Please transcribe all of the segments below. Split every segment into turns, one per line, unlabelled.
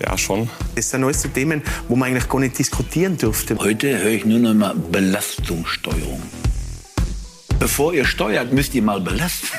Ja, schon.
Das sind alles so Themen, wo man eigentlich gar nicht diskutieren dürfte.
Heute höre ich nur noch mal Belastungssteuerung. Bevor ihr steuert, müsst ihr mal belasten.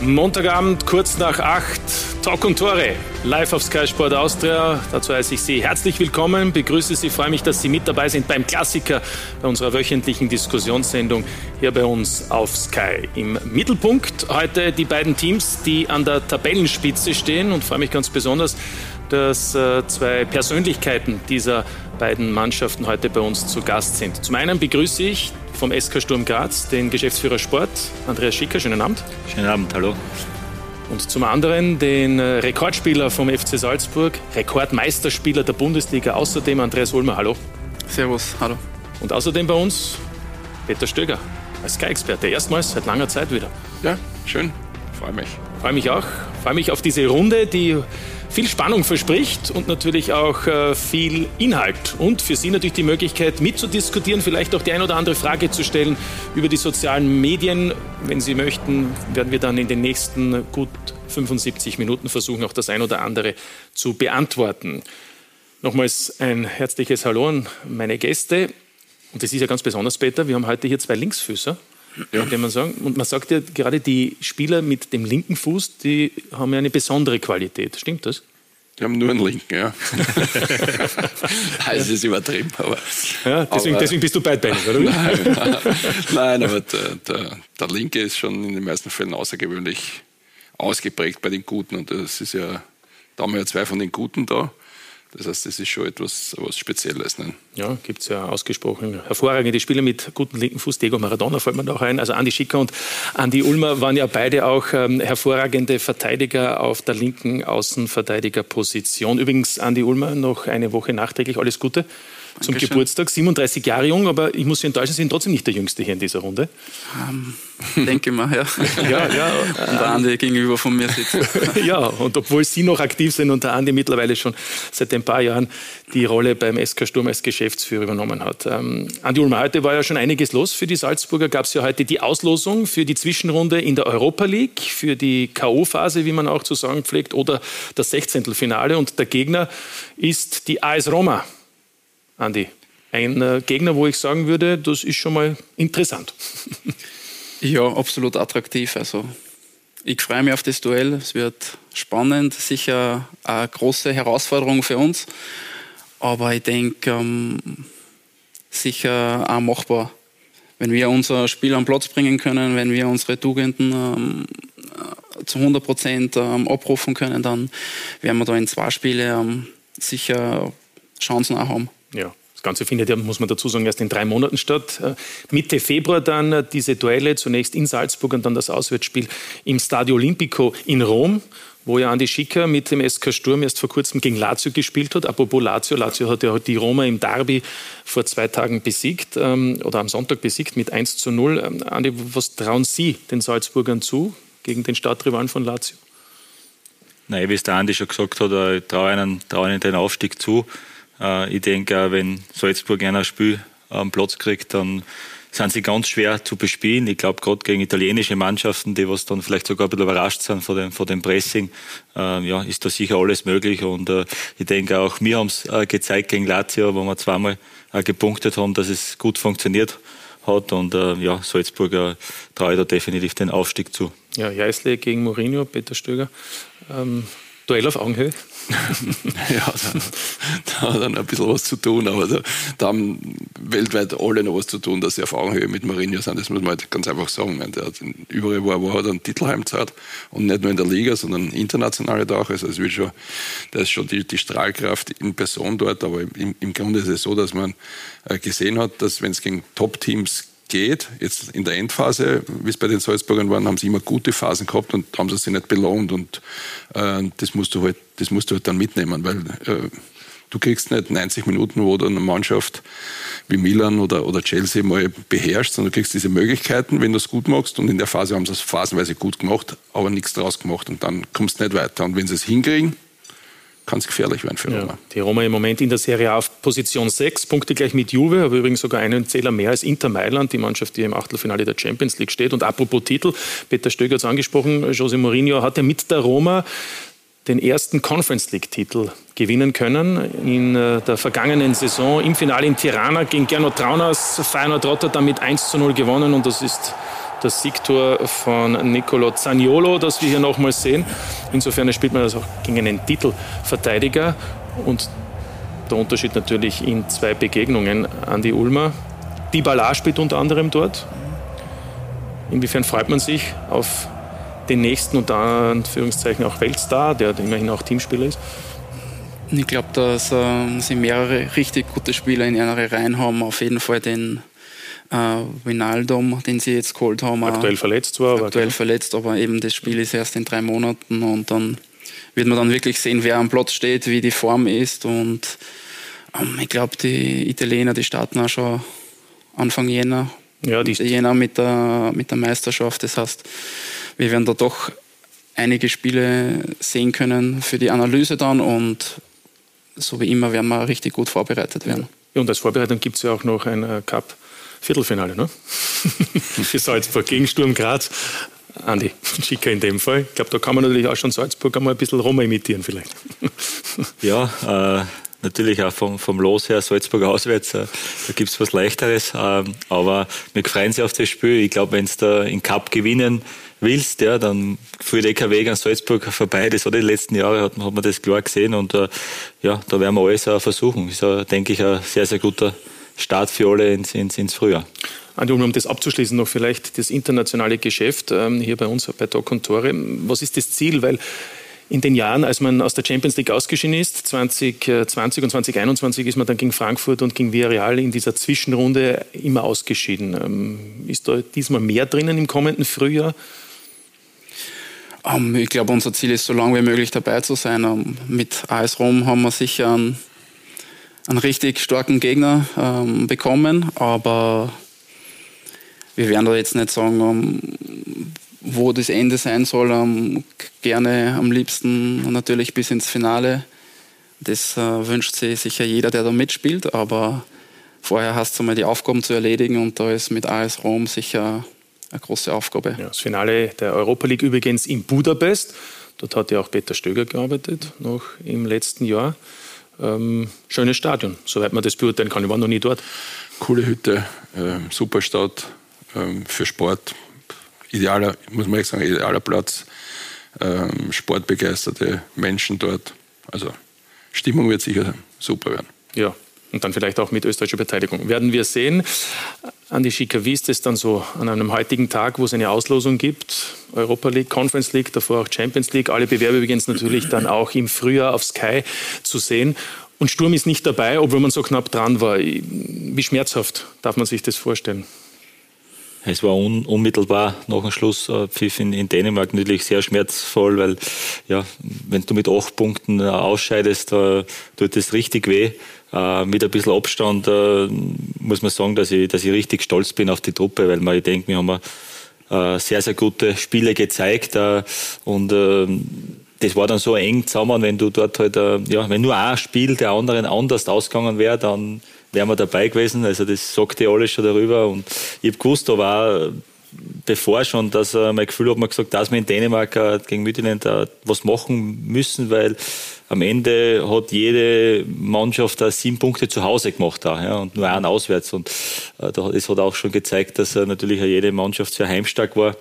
Montagabend, kurz nach acht, Talk und Tore, live auf Sky Sport Austria. Dazu heiße ich Sie herzlich willkommen, begrüße Sie, freue mich, dass Sie mit dabei sind beim Klassiker, bei unserer wöchentlichen Diskussionssendung hier bei uns auf Sky. Im Mittelpunkt heute die beiden Teams, die an der Tabellenspitze stehen und freue mich ganz besonders, dass äh, zwei Persönlichkeiten dieser beiden Mannschaften heute bei uns zu Gast sind. Zum einen begrüße ich vom SK Sturm Graz den Geschäftsführer Sport, Andreas Schicker. Schönen Abend.
Schönen Abend, hallo.
Und zum anderen den äh, Rekordspieler vom FC Salzburg, Rekordmeisterspieler der Bundesliga, außerdem Andreas Ulmer. Hallo.
Servus, hallo.
Und außerdem bei uns Peter Stöger als Sky-Experte. Erstmals seit langer Zeit wieder.
Ja, schön. Freue mich.
Freue mich auch. Freue mich auf diese Runde, die viel Spannung verspricht und natürlich auch äh, viel Inhalt. Und für Sie natürlich die Möglichkeit mitzudiskutieren, vielleicht auch die ein oder andere Frage zu stellen über die sozialen Medien. Wenn Sie möchten, werden wir dann in den nächsten gut 75 Minuten versuchen, auch das ein oder andere zu beantworten. Nochmals ein herzliches Hallo an meine Gäste. Und das ist ja ganz besonders, Peter. Wir haben heute hier zwei Linksfüßer. Ja. Man sagen. Und man sagt ja gerade, die Spieler mit dem linken Fuß, die haben ja eine besondere Qualität. Stimmt das?
Die haben nur einen linken, ja. also ist übertrieben, aber.
Ja, deswegen,
aber,
deswegen bist du beidbeinig, oder?
Nein, nein, nein aber der, der, der, Linke ist schon in den meisten Fällen außergewöhnlich ausgeprägt bei den Guten. Und das ist ja, da haben wir ja zwei von den Guten da. Das heißt, das ist schon etwas was Spezielles. Ne?
Ja, gibt es ja ausgesprochen hervorragende Spieler mit gutem linken Fuß. Diego Maradona fällt mir auch ein. Also Andi Schicker und Andi Ulmer waren ja beide auch ähm, hervorragende Verteidiger auf der linken Außenverteidigerposition. Übrigens, Andi Ulmer, noch eine Woche nachträglich alles Gute zum Dankeschön. Geburtstag. 37 Jahre jung, aber ich muss Sie enttäuschen, Sie sind trotzdem nicht der Jüngste hier in dieser Runde.
Um, denke mal, ja. ja, ja. Und der Andi gegenüber von mir sitzt.
ja, und obwohl Sie noch aktiv sind und der Andi mittlerweile schon seit ein paar Jahren die Rolle beim SK Sturm als Geschäftsführer übernommen hat. Ähm, Andi Ulmer, heute war ja schon einiges los für die Salzburger. Gab es ja heute die Auslosung für die Zwischenrunde in der Europa League, für die K.O.-Phase, wie man auch zu sagen pflegt, oder das Sechzehntelfinale. Und der Gegner ist die AS Roma. Andi, ein äh, Gegner, wo ich sagen würde, das ist schon mal interessant.
ja, absolut attraktiv. Also ich freue mich auf das Duell. Es wird spannend, sicher eine große Herausforderung für uns. Aber ich denke, ähm, sicher auch machbar. Wenn wir unser Spiel am Platz bringen können, wenn wir unsere Tugenden ähm, zu 100 Prozent ähm, abrufen können, dann werden wir da in zwei Spielen ähm, sicher Chancen auch haben.
Ja. Das Ganze findet ja, muss man dazu sagen, erst in drei Monaten statt. Äh, Mitte Februar dann äh, diese Duelle, zunächst in Salzburg und dann das Auswärtsspiel im Stadio Olimpico in Rom, wo ja Andi Schicker mit dem SK Sturm erst vor kurzem gegen Lazio gespielt hat. Apropos Lazio, Lazio hat ja die Roma im Derby vor zwei Tagen besiegt ähm, oder am Sonntag besiegt mit 1 zu 0. Ähm, Andi, was trauen Sie den Salzburgern zu gegen den Stadtrivalen von Lazio?
Nein, wie es der Andi schon gesagt hat, ich traue ihnen, traue ihnen den Aufstieg zu. Äh, ich denke, wenn Salzburg ein Spiel am Platz kriegt, dann sind sie ganz schwer zu bespielen. Ich glaube, gerade gegen italienische Mannschaften, die was dann vielleicht sogar ein bisschen überrascht sind von dem, von dem Pressing, äh, ja, ist da sicher alles möglich. Und äh, ich denke auch, wir haben es äh, gezeigt gegen Lazio, wo wir zweimal äh, gepunktet haben, dass es gut funktioniert hat. Und äh, ja, Salzburger traue ich da definitiv den Aufstieg zu.
Ja, Jeißle gegen Mourinho, Peter Stöger. Ähm, Duell auf Augenhöhe?
ja, da, da, hat er ein bisschen was zu tun, aber da, da, haben weltweit alle noch was zu tun, dass sie auf Augenhöhe mit Mourinho sind. Das muss man halt ganz einfach sagen. Meine, der hat überall, wo er war, hat einen Titel und nicht nur in der Liga, sondern international auch. Also es wird schon, da ist schon die, die Strahlkraft in Person dort, aber im, im Grunde ist es so, dass man äh, gesehen hat, dass wenn es gegen Top-Teams geht. Jetzt in der Endphase, wie es bei den Salzburgern waren, haben sie immer gute Phasen gehabt und haben sie sich nicht belohnt. Und äh, das, musst du halt, das musst du halt dann mitnehmen, weil äh, du kriegst nicht 90 Minuten, wo du eine Mannschaft wie Milan oder, oder Chelsea mal beherrscht, sondern du kriegst diese Möglichkeiten, wenn du es gut machst. Und in der Phase haben sie es phasenweise gut gemacht, aber nichts draus gemacht. Und dann kommst du nicht weiter. Und wenn sie es hinkriegen, kann es gefährlich werden für Roma. Ja,
die Roma im Moment in der Serie A auf Position 6, Punkte gleich mit Juve, aber übrigens sogar einen Zähler mehr als Inter Mailand, die Mannschaft, die im Achtelfinale der Champions League steht. Und apropos Titel, Peter Stöger hat es angesprochen, José Mourinho hat ja mit der Roma den ersten Conference League-Titel gewinnen können. In äh, der vergangenen Saison im Finale in Tirana gegen Gernot Traunas. Feyenoord Rotterdam mit 1 zu 0 gewonnen und das ist das Siegtor von Nicolo Zaniolo, das wir hier nochmal sehen. Insofern spielt man das auch gegen einen Titelverteidiger und der Unterschied natürlich in zwei Begegnungen. Andi Ulmer, die Ballage spielt unter anderem dort. Inwiefern freut man sich auf den nächsten unter Anführungszeichen auch Weltstar, der immerhin auch Teamspieler ist?
Ich glaube, dass äh, sie mehrere richtig gute Spieler in ihrer Reihen haben. Auf jeden Fall den äh, Wijnaldum, den sie jetzt geholt haben.
Aktuell verletzt zwar.
Aktuell aber verletzt, aber eben das Spiel ist erst in drei Monaten und dann wird man dann wirklich sehen, wer am Platz steht, wie die Form ist und ähm, ich glaube, die Italiener, die starten auch schon Anfang Jänner. Ja, die Jänner mit der, mit der Meisterschaft. Das heißt, wir werden da doch einige Spiele sehen können für die Analyse dann und so wie immer werden wir richtig gut vorbereitet werden.
Ja, und als Vorbereitung gibt es ja auch noch ein äh, Cup-Viertelfinale, ne? für Salzburg gegen Sturm Graz. Andi, Schicker in dem Fall. Ich glaube, da kann man natürlich auch schon Salzburg einmal ein bisschen Roma imitieren vielleicht.
ja, äh, natürlich auch vom, vom Los her Salzburg auswärts, äh, da gibt es was Leichteres. Äh, aber wir freuen sich auf das Spiel. Ich glaube, wenn es da in Cup gewinnen willst, ja, dann führt eh kein Weg an Salzburg vorbei. Das hat die letzten Jahre, hat, hat man das klar gesehen. Und äh, ja, da werden wir alles auch versuchen. Ist, äh, denke ich, ein sehr, sehr guter Start für alle ins, ins, ins Frühjahr.
Andi, um das abzuschließen, noch vielleicht das internationale Geschäft ähm, hier bei uns bei Doc und Tore. Was ist das Ziel? Weil in den Jahren, als man aus der Champions League ausgeschieden ist, 2020 und 2021 ist man dann gegen Frankfurt und gegen Villarreal in dieser Zwischenrunde immer ausgeschieden. Ähm, ist da diesmal mehr drinnen im kommenden Frühjahr?
Um, ähm, ich glaube, unser Ziel ist, so lange wie möglich dabei zu sein. Um, mit AS Rom haben wir sicher einen, einen richtig starken Gegner ähm, bekommen, aber wir werden da jetzt nicht sagen, um, wo das Ende sein soll. gerne am liebsten natürlich bis ins Finale. Das äh, wünscht sich sicher jeder, der da mitspielt, aber vorher hast du mal die Aufgaben zu erledigen und da ist mit AS Rom sicher eine große Aufgabe.
Ja, das Finale der Europa League übrigens in Budapest. Dort hat ja auch Peter Stöger gearbeitet, noch im letzten Jahr. Ähm, schönes Stadion, soweit man das beurteilen kann. Ich war noch nie dort.
Coole Hütte, äh, super Stadt äh, für Sport. Idealer, muss man echt sagen, idealer Platz. Ähm, sportbegeisterte Menschen dort. Also Stimmung wird sicher super werden.
Ja, und dann vielleicht auch mit österreichischer Beteiligung. Werden wir sehen. Andi Schicker, wie ist es dann so an einem heutigen Tag, wo es eine Auslosung gibt? Europa League, Conference League, davor auch Champions League. Alle Bewerbe übrigens natürlich dann auch im Frühjahr auf Sky zu sehen. Und Sturm ist nicht dabei, obwohl man so knapp dran war. Wie schmerzhaft darf man sich das vorstellen?
Es war un, unmittelbar nach dem Schlusspfiff in, in, Dänemark natürlich sehr schmerzvoll, weil ja, wenn du mit acht Punkten äh, ausscheidest, äh, tut das richtig weh. Äh, mit ein bisschen Abstand äh, muss man sagen, dass ich, dass ich richtig stolz bin auf die Truppe, weil man, ich denke, wir haben äh, sehr, sehr gute Spiele gezeigt äh, und das war dann so eng zusammen, wenn du dort halt, ja, wenn nur ein Spiel der anderen anders ausgegangen wäre, dann wären wir dabei gewesen. Also das sagte alles schon darüber. Und ich habe gewusst, da war bevor schon, dass äh, mein Gefühl hat mir gesagt, dass wir in Dänemark äh, gegen Midtjylland äh, was machen müssen, weil am Ende hat jede Mannschaft da sieben Punkte zu Hause gemacht da, ja, und nur einen auswärts. Und äh, das hat auch schon gezeigt, dass äh, natürlich jede Mannschaft sehr heimstark war.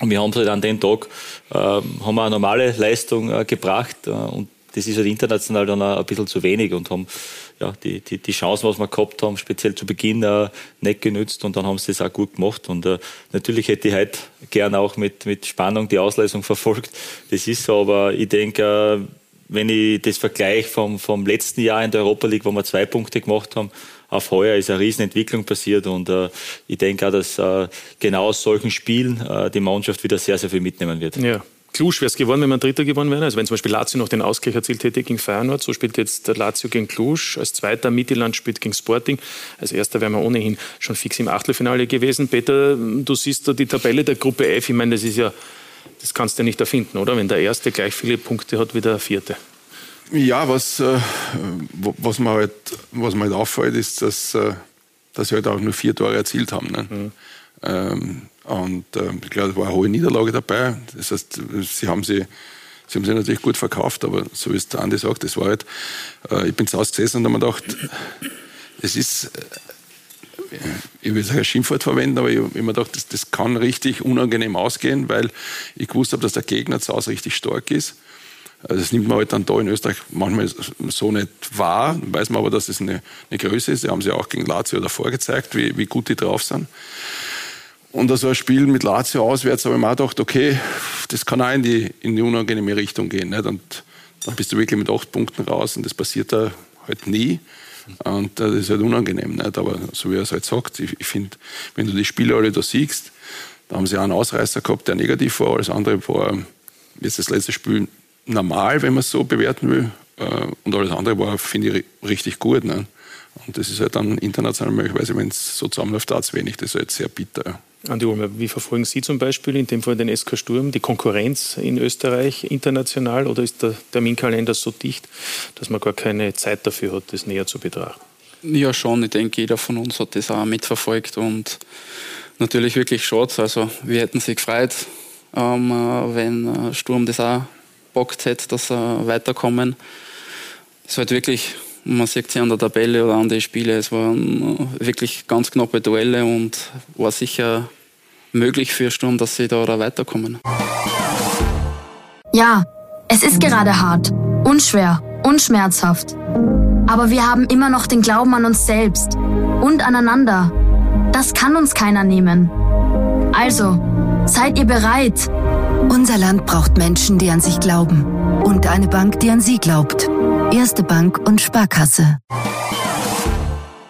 Und wir haben halt an dem Tag äh, haben wir eine normale Leistung äh, gebracht äh, und das ist halt international dann auch ein bisschen zu wenig und haben ja, die, die, die Chancen, was wir gehabt haben, speziell zu Beginn äh, nicht genützt und dann haben sie das auch gut gemacht. Und äh, natürlich hätte ich heute gern auch mit, mit Spannung die Auslesung verfolgt. Das ist so, aber ich denke, äh, wenn ich das vergleiche vom, vom letzten Jahr in der Europa League, wo wir zwei Punkte gemacht haben, auf heuer ist eine Riesenentwicklung passiert und äh, ich denke auch, dass äh, genau aus solchen Spielen äh, die Mannschaft wieder sehr, sehr viel mitnehmen wird.
Ja. Klusch wäre es geworden, wenn man Dritter gewonnen wäre. Also wenn zum Beispiel Lazio noch den Ausgleich erzielt hätte gegen Feyenoord, so spielt jetzt der Lazio gegen Klusch. Als Zweiter Mittelland spielt gegen Sporting. Als Erster wären wir ohnehin schon fix im Achtelfinale gewesen. Peter, du siehst da die Tabelle der Gruppe F. Ich meine, das ist ja, das kannst du ja nicht erfinden, oder? Wenn der Erste gleich viele Punkte hat wie der Vierte.
Ja, was, äh, was, mir halt, was mir halt auffällt, ist, dass, äh, dass sie halt auch nur vier Tore erzielt haben. Ne? Mhm. Ähm, und äh, ich glaube, da war eine hohe Niederlage dabei. Das heißt, sie haben sie, sie haben sie natürlich gut verkauft, aber so wie es der Andi sagt, das war halt, äh, ich bin zu Hause gesessen und habe mir gedacht, es ist, äh, ich will sagen, ein Schimpfwort verwenden, aber ich habe mir gedacht, das, das kann richtig unangenehm ausgehen, weil ich gewusst habe, dass der Gegner zu Hause richtig stark ist. Also das nimmt man halt dann da in Österreich manchmal so nicht wahr, weiß man aber, dass es eine, eine Größe ist. Die haben sie auch gegen Lazio davor gezeigt, wie, wie gut die drauf sind. Und so ein Spiel mit Lazio auswärts habe ich mir auch gedacht, okay, das kann auch in die, in die unangenehme Richtung gehen. Nicht? Und dann bist du wirklich mit acht Punkten raus und das passiert da halt nie. Und das ist halt unangenehm. Nicht? Aber so wie er es halt sagt, ich, ich finde, wenn du die Spiele alle da siehst, da haben sie einen Ausreißer gehabt, der negativ war, alles andere war jetzt das letzte Spiel normal, wenn man es so bewerten will. Äh, und alles andere war, finde ich, richtig gut. Ne? Und das ist halt dann international möglicherweise, wenn es so zusammenläuft, da wenig. Das ist halt sehr bitter.
Andi Ulmer, wie verfolgen Sie zum Beispiel in dem Fall den SK Sturm, die Konkurrenz in Österreich international oder ist der Terminkalender so dicht, dass man gar keine Zeit dafür hat, das näher zu betrachten?
Ja, schon. Ich denke, jeder von uns hat das auch mitverfolgt und natürlich wirklich schade. Also, wir hätten sich gefreut, ähm, äh, wenn äh, Sturm das auch bockt hätte, dass sie weiterkommen. Es ist halt wirklich man sieht sie an der Tabelle oder an den Spielen. Es waren wirklich ganz knappe Duelle und war sicher möglich für Sturm, dass sie da weiterkommen.
Ja, es ist gerade hart, unschwer, unschmerzhaft. Aber wir haben immer noch den Glauben an uns selbst und aneinander. Das kann uns keiner nehmen. Also, seid ihr bereit?
Unser Land braucht Menschen, die an sich glauben. Und eine Bank, die an sie glaubt. Erste Bank und Sparkasse.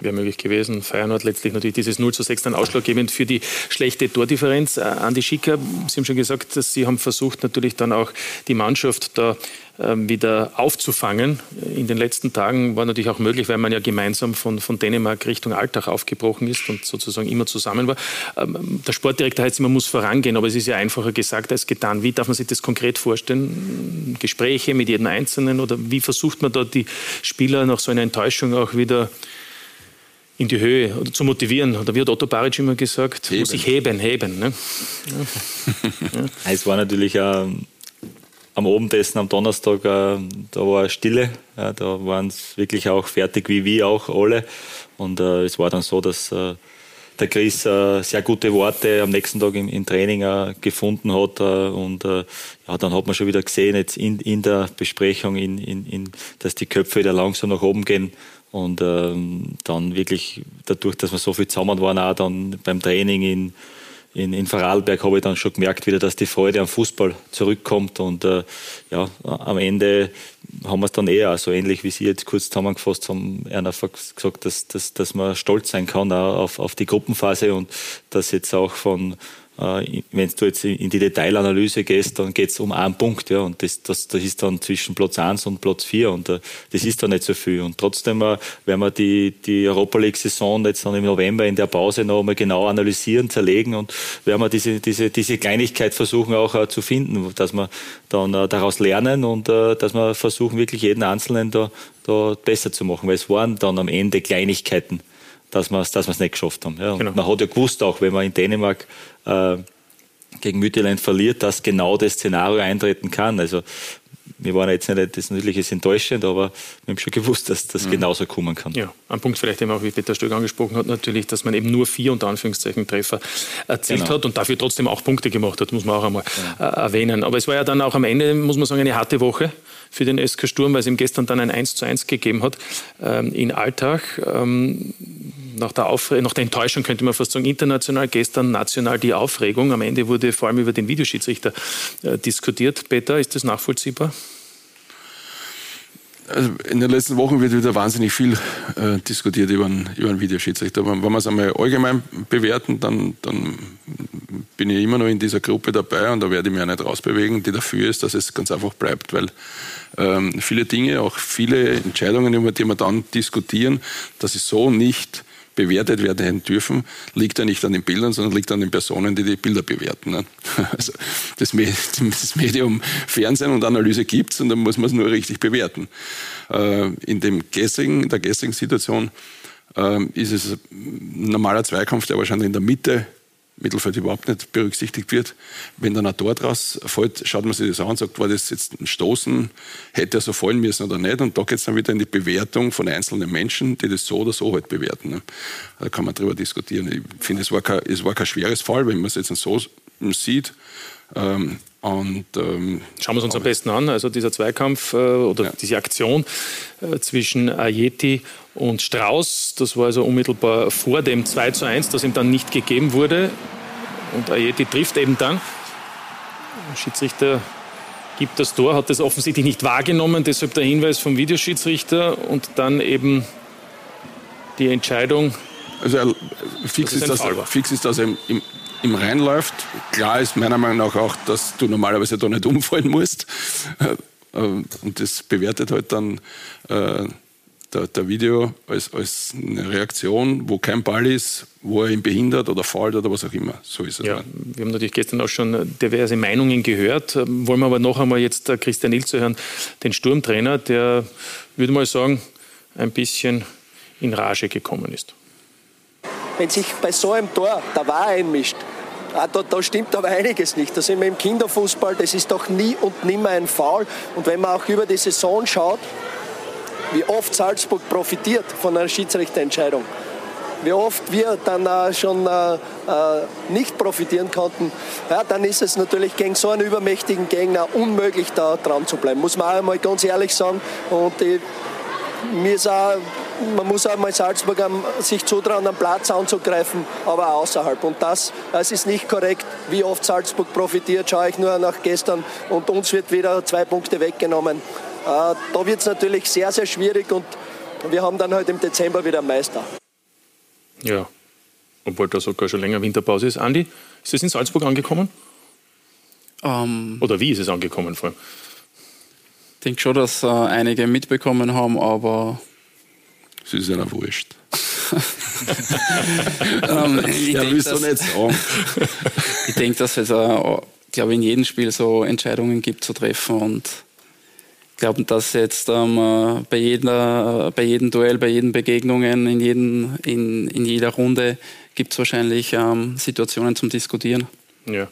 Wäre möglich gewesen. Hat letztlich natürlich dieses 0 zu 6 dann ausschlaggebend für die schlechte Tordifferenz. Äh, Andi Schicker, Sie haben schon gesagt, dass Sie haben versucht, natürlich dann auch die Mannschaft da wieder aufzufangen. In den letzten Tagen war natürlich auch möglich, weil man ja gemeinsam von, von Dänemark Richtung Alltag aufgebrochen ist und sozusagen immer zusammen war. Ähm, der Sportdirektor heißt, man muss vorangehen, aber es ist ja einfacher gesagt als getan. Wie darf man sich das konkret vorstellen? Gespräche mit jedem Einzelnen oder wie versucht man da die Spieler nach so einer Enttäuschung auch wieder in die Höhe oder zu motivieren. Oder wie hat Otto Baric immer gesagt, heben. muss sich heben, heben. Ne?
Ja. Es war natürlich ähm, am Abendessen am Donnerstag, äh, da war Stille. Ja, da waren es wirklich auch fertig, wie wir auch alle. Und äh, es war dann so, dass äh, der Chris äh, sehr gute Worte am nächsten Tag im, im Training äh, gefunden hat. Äh, und ja, dann hat man schon wieder gesehen, jetzt in, in der Besprechung, in, in, in, dass die Köpfe wieder langsam nach oben gehen. Und ähm, dann wirklich dadurch, dass wir so viel zusammen waren, auch dann beim Training in in, in Vorarlberg habe ich dann schon gemerkt wieder, dass die Freude am Fußball zurückkommt und äh, ja, am Ende haben wir es dann eher so ähnlich wie Sie jetzt kurz zusammengefasst haben, einer gesagt, dass, dass, dass man stolz sein kann auf, auf die Gruppenphase und dass jetzt auch von wenn du jetzt in die Detailanalyse gehst, dann geht es um einen Punkt, ja, und das, das, das ist dann zwischen Platz 1 und Platz 4 und uh, das ist dann nicht so viel. Und trotzdem uh, werden wir die, die Europa League-Saison jetzt dann im November in der Pause noch einmal genau analysieren, zerlegen und werden wir diese, diese, diese Kleinigkeit versuchen auch zu finden, dass wir dann daraus lernen und dass wir versuchen, wirklich jeden Einzelnen da, da besser zu machen, weil es waren dann am Ende Kleinigkeiten dass wir es dass nicht geschafft haben. Ja. Genau. Man hat ja gewusst, auch wenn man in Dänemark äh, gegen Mütterland verliert, dass genau das Szenario eintreten kann. Also wir waren jetzt nicht, das natürlich ist enttäuschend, aber wir haben schon gewusst, dass das mhm. genauso kommen kann.
Ja, ein Punkt vielleicht eben auch, wie Peter Stöck angesprochen hat, natürlich, dass man eben nur vier unter Anführungszeichen Treffer erzielt genau. hat und dafür trotzdem auch Punkte gemacht hat, muss man auch einmal genau. erwähnen. Aber es war ja dann auch am Ende, muss man sagen, eine harte Woche für den SK Sturm, weil es ihm gestern dann ein 1 zu 1 gegeben hat ähm, in Alltag. Ähm, nach der, nach der Enttäuschung könnte man fast sagen, international, gestern national die Aufregung. Am Ende wurde vor allem über den Videoschiedsrichter äh, diskutiert. Peter, ist das nachvollziehbar?
Also in den letzten Wochen wird wieder wahnsinnig viel äh, diskutiert über einen, Videoschiedsrichter. Wenn, wir es einmal allgemein bewerten, dann, dann bin ich immer noch in dieser Gruppe dabei und da werde ich mich auch nicht rausbewegen, die dafür ist, dass es ganz einfach bleibt, weil ähm, viele Dinge, auch viele Entscheidungen, über die wir dann diskutieren, dass sie so nicht bewertet werden dürfen, liegt ja nicht an den Bildern, sondern liegt an den Personen, die die Bilder bewerten. Ne? Also das, Medium Fernsehen und Analyse gibt es und dann muss man es nur richtig bewerten. Äh, in dem gestrigen, der gestrigen Situation ähm, ist es ein normaler Zweikampf, der wahrscheinlich in der Mitte Mittelfeld überhaupt nicht berücksichtigt wird. Wenn dann ein Tor draus fällt, schaut man sich das an und sagt, war das jetzt ein Stoßen, hätte er so fallen müssen oder nicht. Und da geht es dann wieder in die Bewertung von einzelnen Menschen, die das so oder so halt bewerten. Ne? Da kann man drüber diskutieren. Ich finde, es war kein, es war kein schweres Fall, wenn man es jetzt so sieht. Ähm, und, ähm,
Schauen wir es uns am besten an. Also dieser Zweikampf äh, oder ja. diese Aktion äh, zwischen Ayeti und Strauß, das war also unmittelbar vor dem 2 zu 1, das ihm dann nicht gegeben wurde. Und Ayeti trifft eben dann. Der Schiedsrichter gibt das Tor, hat das offensichtlich nicht wahrgenommen, deshalb der Hinweis vom Videoschiedsrichter und dann eben die Entscheidung.
Also fix ist, das, fix ist das im, im, im Rhein läuft. Klar ist meiner Meinung nach auch, dass du normalerweise da nicht umfallen musst. Äh, und das bewertet halt dann äh, der, der, Video als, als eine Reaktion, wo kein Ball ist, wo er ihn behindert oder fällt oder was auch immer. So ist es.
Ja, wir haben natürlich gestern auch schon diverse Meinungen gehört. Wollen wir aber noch einmal jetzt Christian Ilze hören, den Sturmtrainer, der, würde mal sagen, ein bisschen in Rage gekommen ist
wenn sich bei so einem Tor der Wahr einmischt, Ah, da, da, stimmt aber einiges nicht. Da sind wir im Kinderfußball, das ist doch nie und nimmer ein Foul. Und wenn man auch über die Saison schaut, wie oft Salzburg profitiert von einer Schiedsrichterentscheidung, wie oft wir dann schon äh, äh, nicht profitieren konnten, ja, dann ist es natürlich gegen so einen übermächtigen Gegner unmöglich, da dran zu bleiben. Muss man auch einmal ganz ehrlich sagen. Und ich, mir ist auch man muss einmal Salzburg sich zutrauen, am Platz anzugreifen, aber außerhalb. Und das, das ist nicht korrekt. Wie oft Salzburg profitiert, schaue ich nur nach gestern und uns wird wieder zwei Punkte weggenommen. Äh, da wird es natürlich sehr, sehr schwierig und wir haben dann halt im Dezember wieder einen Meister.
Ja, obwohl da sogar schon länger Winterpause ist. Andi, ist es in Salzburg angekommen? Um, ähm. Oder wie ist es angekommen vor allem?
Ich denke schon, dass äh, einige mitbekommen haben, aber
es ist einer wurscht.
um, ähm, ich ja, denk, dass, nicht sagen. ich denke, dass es, äh, glaube in jedem Spiel so Entscheidungen gibt zu treffen und glaube, dass jetzt ähm, äh, bei, jeder, bei jedem Duell, bei jeden Begegnungen, in, jeden, in, in jeder Runde gibt es wahrscheinlich ähm, Situationen zum Diskutieren.
Ja.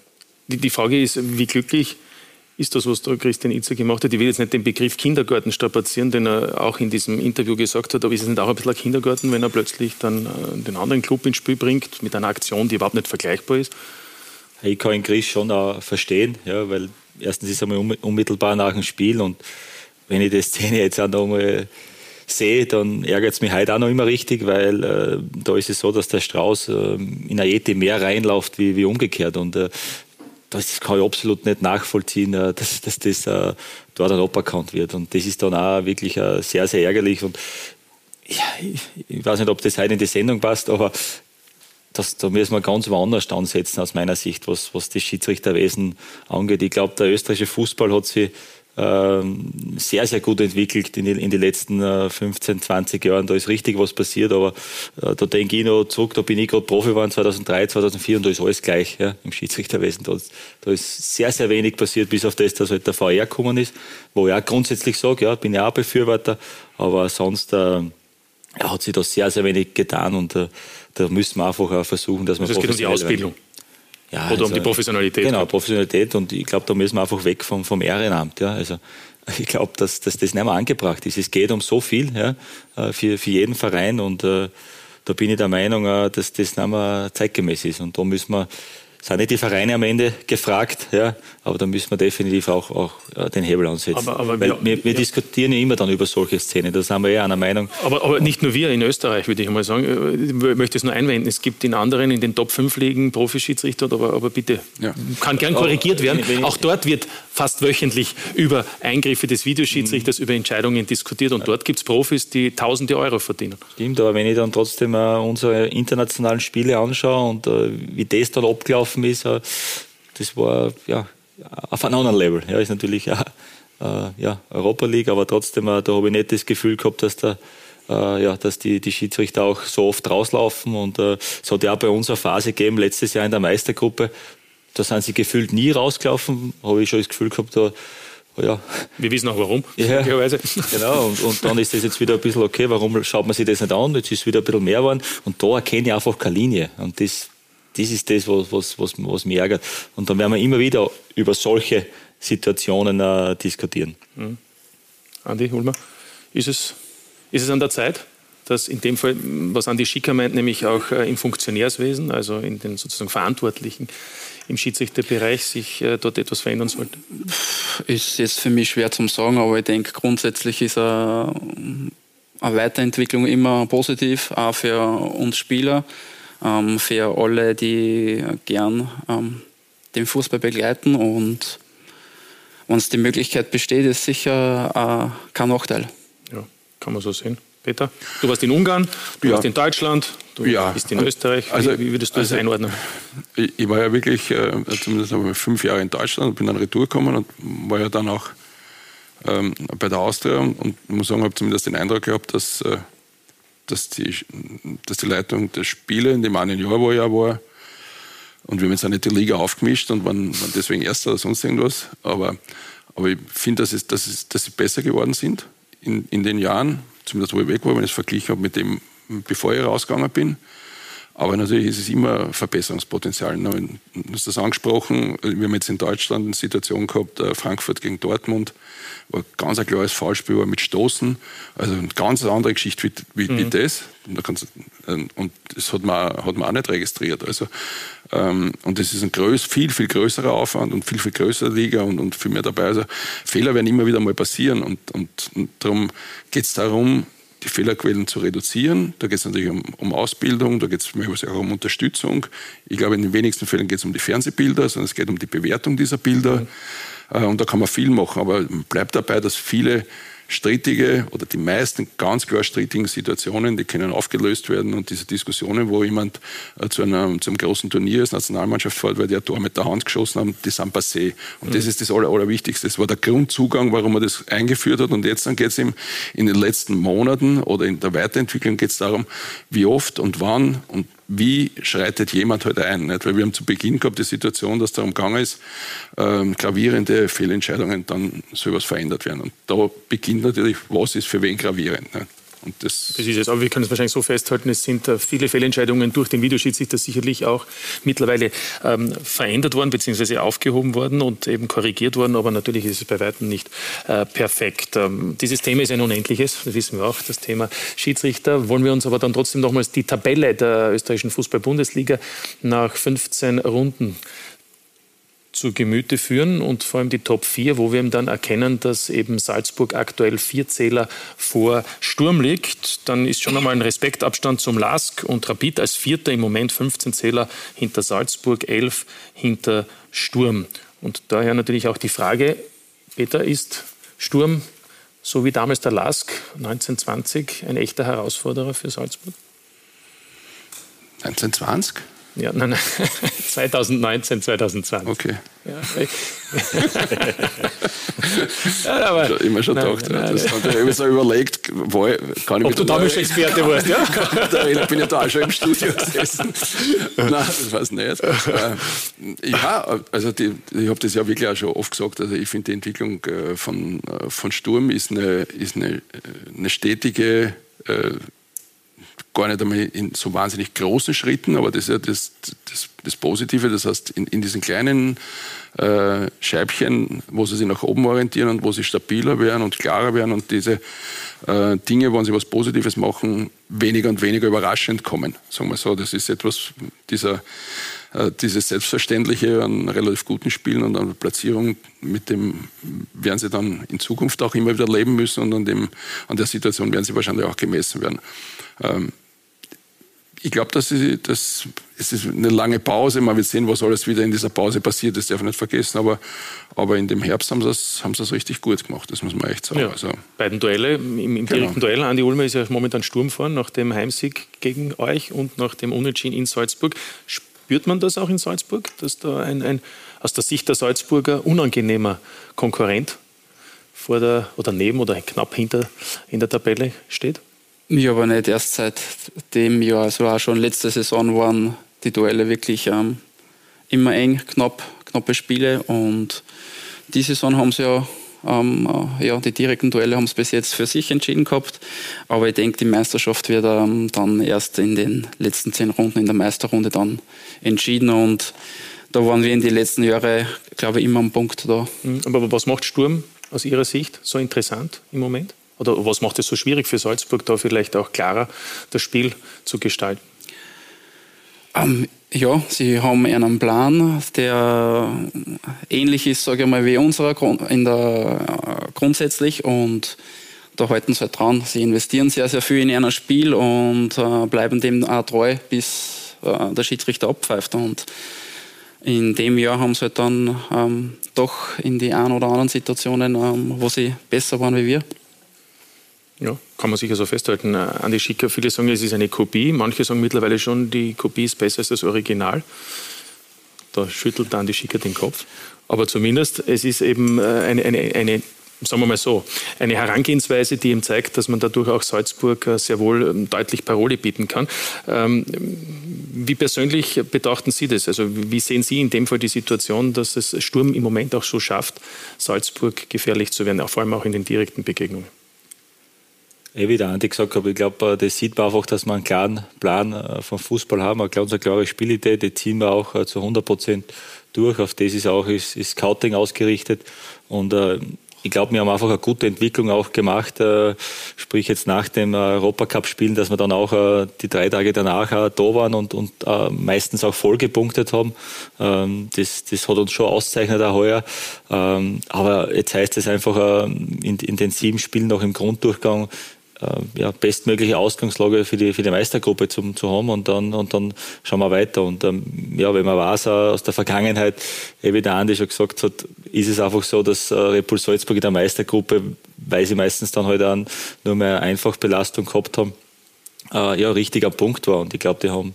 Die, die Frage ist, wie glücklich ist das, was da Christian Itzer gemacht hat. Ich will jetzt nicht den Begriff Kindergarten strapazieren, den er auch in diesem Interview gesagt hat, aber ist es nicht auch ein bisschen ein Kindergarten, wenn er plötzlich dann äh, den anderen Club ins Spiel bringt, mit einer Aktion, die überhaupt nicht vergleichbar ist?
Ich kann ihn Chris schon auch verstehen, ja, weil erstens ist er unmittelbar nach dem Spiel und wenn ich die Szene jetzt auch noch mal sehe, dann ärgert es mich heute auch noch immer richtig, weil äh, da ist es so, dass der Strauß äh, in Ayeti mehr reinläuft wie, wie umgekehrt. Und äh, das kann ich absolut nicht nachvollziehen, äh, dass, dass das äh, dort dann aberkannt wird. Und das ist dann auch wirklich äh, sehr, sehr ärgerlich. Und ja, ich, ich, weiß nicht, ob das heute in die Sendung passt, aber das, da müssen wir ganz woanders ansetzen aus meiner Sicht, was, was das Schiedsrichterwesen angeht. Ich glaube, der österreichische Fußball hat sich sehr, sehr gut entwickelt in, in den letzten 15, äh, 20 Jahren. Da ist richtig was passiert, aber äh, da denke ich noch zurück, da bin ich gerade Profi geworden, 2003, 2004 und da ist alles gleich ja, im Schiedsrichterwesen. Da, da, ist sehr, sehr wenig passiert, bis auf das, dass halt der VR gekommen ist, wo ich auch grundsätzlich sage, ja, bin ja auch Befürworter, aber sonst äh, hat sich da sehr, sehr wenig getan und äh, da müssen wir einfach auch versuchen, dass wir.
Also es geht um die Ausbildung. Werden. Ja, Oder also, um die Professionalität.
Genau, halt. Professionalität und ich glaube, da müssen wir einfach weg vom, vom Ehrenamt. Ja. Also ich glaube, dass, dass das nicht mehr angebracht ist. Es geht um so viel ja, äh, für, für jeden Verein und äh, da bin ich der Meinung, äh, dass das nicht mehr zeitgemäß ist. Und da müssen wir, sind nicht die Vereine am Ende gefragt, ja, aber da müssen wir definitiv auch, auch äh, den Hebel ansetzen.
Aber, aber
Weil
wir,
wir, wir
ja.
diskutieren ja immer dann über solche Szenen, da sind wir eher einer Meinung.
Aber, aber nicht nur wir in Österreich, würde ich mal sagen. Ich möchte es nur einwenden. Es gibt in anderen, in den Top 5 Ligen Profischiedsrichter, aber, aber bitte,
Ja.
kann gern korrigiert werden.
Wenn- wenn-
Auch dort wird fast wöchentlich über Eingriffe des Videoschiedsrichters, über Entscheidungen diskutiert. Und dort gibt es Profis, die tausende Euro verdienen.
Stimmt, aber wenn ich dann trotzdem äh, unsere internationalen Spiele anschaue und äh, wie das dann abgelaufen ist, äh, das war ja auf einem anderen Level. Ja, ist natürlich äh, äh, ja, Europa League, aber trotzdem, äh, da habe ich nicht das Gefühl gehabt, dass da äh, ja, dass die, die Schiedsrichter auch so oft rauslaufen. Und äh, es hat ja auch bei uns eine Phase gegeben, letztes Jahr in der Meistergruppe, da sind sie gefühlt nie rausgelaufen, habe ich schon das Gefühl gehabt, da ja,
Wir wissen auch warum.
ja, genau. Und, und dann ist das jetzt wieder ein bisschen okay. Warum schaut man sich das nicht an? Jetzt ist wieder ein bisschen mehr geworden. Und da erkenne ich einfach keine Linie. Und das, das ist das, was, was, was, was mich ärgert. Und dann werden wir immer wieder über solche Situationen äh, diskutieren.
Mhm. Andi Ulmer, ist es, ist es an der Zeit, dass in dem Fall, was Andi Schicker meint, nämlich auch äh, im Funktionärswesen, also in den sozusagen Verantwortlichen im Schiedsrichterbereich, sich äh, dort etwas verändern sollte?
Ist jetzt für mich schwer zu sagen, aber ich denke, grundsätzlich ist eine, eine Weiterentwicklung immer positiv, auch für uns Spieler, ähm, für alle, die gern ähm, den Fußball begleiten. Und wenn es die Möglichkeit besteht, ist sicher äh, kein Nachteil.
Ja, kann man so sehen. Peter, du warst in Ungarn, du
Ja.
warst in Deutschland, du
Ja.
bist in Österreich.
Also-
wie, würdest du das
also-
einordnen?
Ich, ich war ja wirklich, äh, zumindest fünf Jahre in Deutschland, bin dann retour gekommen und war ja dann auch ähm, bei der Austria und, und muss sagen, habe zumindest den Eindruck gehabt, dass, äh, dass, die, dass die Leitung der Spiele in dem einen Jahr, wo ich ja war, und wir haben jetzt auch nicht die Liga aufgemischt und waren, waren deswegen Erster oder sonst irgendwas, aber, aber ich finde, dass, dass, dass sie besser geworden sind in, in den Jahren, zumindest wo ich weg war, wenn ich es verglichen habe mit dem, bevor ich rausgegangen bin. Aber natürlich ist es immer Verbesserungspotenzial. Du hast das angesprochen. Wir haben jetzt in Deutschland eine Situation gehabt, äh, Frankfurt gegen Dortmund, war ganz ein klares Foulspiel war mit Stoßen. Also eine ganz andere Geschichte wie, wie, wie das. Ähm, und das hat man, hat man auch nicht registriert. Also, ähm, und das ist ein größ, viel, viel größerer Aufwand und viel, viel größere Liga und, und viel mehr dabei. Also Fehler werden immer wieder mal passieren. Und, und, und darum geht es darum, die Fehlerquellen zu reduzieren. Da geht es natürlich um, um Ausbildung, da geht es auch um Unterstützung. Ich glaube, in den wenigsten Fällen geht es um die Fernsehbilder, sondern es geht um die Bewertung dieser Bilder. Äh, Und da kann man viel machen, aber bleibt dabei, dass viele strittige oder die meisten ganz klar strittigen Situationen, die können aufgelöst werden und diese Diskussionen, wo jemand äh, zu, einer, zu einem großen Turnier als Nationalmannschaft fährt, weil die ein Tor mit der Hand geschossen haben, die sind passé. Und das ist das Aller, Allerwichtigste. Das war der Grundzugang, warum man das eingeführt hat. Und jetzt dann geht es in den letzten Monaten oder in der Weiterentwicklung geht es darum, wie oft und wann und wie schreitet jemand heute halt ein? Nicht? Weil wir haben zu Beginn gehabt die Situation, dass darum gegangen ist, ähm, gravierende Fehlentscheidungen, dann soll was verändert werden. Und da beginnt natürlich, was ist für wen gravierend. Nicht? Das,
Das ist es, aber wir können es wahrscheinlich so festhalten, es sind äh, viele Fehlentscheidungen durch den Videoschiedsrichter sicherlich auch mittlerweile ähm, verändert worden bzw. aufgehoben worden und eben korrigiert worden, aber natürlich ist es bei weitem nicht äh, perfekt. Ähm, dieses Thema ist ein unendliches, das wissen wir auch, das Thema Schiedsrichter. Wollen wir uns aber dann trotzdem nochmals die Tabelle der österreichischen Fußball-Bundesliga nach 15 Runden zu Gemüte führen und vor allem die Top 4, wo wir eben dann erkennen, dass eben Salzburg aktuell vier Zähler vor Sturm liegt. Dann ist schon einmal ein Respektabstand zum LASK und Rapid als Vierter im Moment 15 Zähler hinter Salzburg, 11 hinter Sturm. Und daher natürlich auch die Frage, Peter, ist Sturm, so wie damals der LASK 1920, ein echter Herausforderer für Salzburg?
1920?
Ja, nein, nein. 2019, 2020.
Okay.
Ja, ja, aber,
schon immer schon gedacht.
nein,
ja, das
nein.
hat er immer so überlegt, wo ich, kann ich
Ob du
da-
damals Experte warst, ja?
da bin ich da auch schon im Studio gesessen. Nein, das weiß ich nicht. Ja, also die, ich habe das ja wirklich auch schon oft gesagt. Also ich finde die Entwicklung äh, von, äh, von Sturm ist eine, ist eine, äh, eine stetige, gar nicht einmal in so wahnsinnig großen Schritten, aber das ist ja das, das, das Positive. Das heißt, in, in diesen kleinen äh, Scheibchen, wo sie sich nach oben orientieren und wo sie stabiler werden und klarer werden und diese äh, Dinge, wenn sie was Positives machen, weniger und weniger überraschend kommen. Sagen wir so, das ist etwas, dieser äh, dieses Selbstverständliche an relativ guten Spielen und an Platzierung, mit dem werden sie dann in Zukunft auch immer wieder leben müssen und an, dem, an der Situation werden sie wahrscheinlich auch gemessen werden. Ähm, ich glaube, dass, dass es ist eine lange Pause. Man wird sehen, was alles wieder in dieser Pause passiert. Das darf ich nicht vergessen. Aber, aber in dem Herbst haben sie es haben richtig gut gemacht. Das muss man echt sagen. Ja,
also, beiden Duelle, im, im genau. direkten Duell. Andi Ulmer ist ja momentan Sturmfahren nach dem Heimsieg gegen euch und nach dem Unentschieden in Salzburg. Spürt man das auch in Salzburg, dass da ein, ein aus der Sicht der Salzburger unangenehmer Konkurrent vor der, oder neben oder knapp hinter in der Tabelle steht?
Ja, aber nicht erst seit dem Jahr. Also auch schon letzte Saison waren die Duelle wirklich ähm, immer eng, knapp, knappe Spiele. Und die Saison haben sie ja, ähm, äh, ja die direkten Duelle haben sie bis jetzt für sich entschieden gehabt. Aber ich denke, die Meisterschaft wird ähm, dann erst in den letzten zehn Runden in der Meisterrunde dann entschieden. Und da waren wir in den letzten Jahren, glaube ich, immer am Punkt da.
Mhm. Aber was macht Sturm aus Ihrer Sicht so interessant im Moment? Oder was macht es so schwierig für Salzburg, da vielleicht auch klarer das Spiel zu gestalten?
Ähm, ja, sie haben einen Plan, der ähnlich ist, sage ich mal, wie unserer in der, äh, grundsätzlich und da halten sie halt dran. Sie investieren sehr, sehr viel in ein Spiel und äh, bleiben dem auch treu, bis äh, der Schiedsrichter abpfeift. Und in dem Jahr haben sie halt dann ähm, doch in die ein oder anderen Situationen, ähm, wo sie besser waren wie wir.
Ja, kann man sicher so festhalten. Äh, Andi Schicker, viele sagen, es ist eine Kopie. Manche sagen mittlerweile schon, die Kopie ist besser als das Original. Da schüttelt Andi Schicker den Kopf. Aber zumindest, es ist eben äh, eine, eine, eine sagen wir mal so, eine Herangehensweise, die ihm zeigt, dass man dadurch auch Salzburg äh, sehr wohl ähm, deutlich Parole bieten kann. Ähm, wie persönlich betrachten Sie das? Also wie sehen Sie in dem Fall die Situation, dass es Sturm im Moment auch so schafft, Salzburg gefährlich zu werden, vor allem auch in den direkten Begegnungen?
Eh wie der Andi gesagt hat, ich glaube, äh, das sieht man einfach, dass wir einen klaren Plan äh, vom Fußball haben, eine ganz klare Spielidee, die ziehen wir auch äh, zu 100 Prozent durch. Auf das ist auch ist, ist Scouting ausgerichtet und äh, ich glaube, wir haben einfach eine gute Entwicklung auch gemacht, äh, sprich jetzt nach dem Europacup-Spielen, dass wir dann auch äh, die drei Tage danach äh, da waren und, und meistens auch voll gepunktet haben. Ähm, das, das hat uns schon auszeichnet auch heuer. Ähm, aber jetzt heißt es einfach in, in den sieben Spielen noch im Grunddurchgang ja, bestmögliche Ausgangslage für die, für die Meistergruppe zu, zu haben und dann, und dann schauen wir weiter. Und ähm, ja, wenn man weiß aus der Vergangenheit, wie der Andi schon gesagt hat, ist es einfach so, dass äh, Red Salzburg in der Meistergruppe, weil sie meistens dann halt auch nur mehr Einfachbelastung gehabt haben, äh, ja, richtiger Punkt war. Und ich glaube, die haben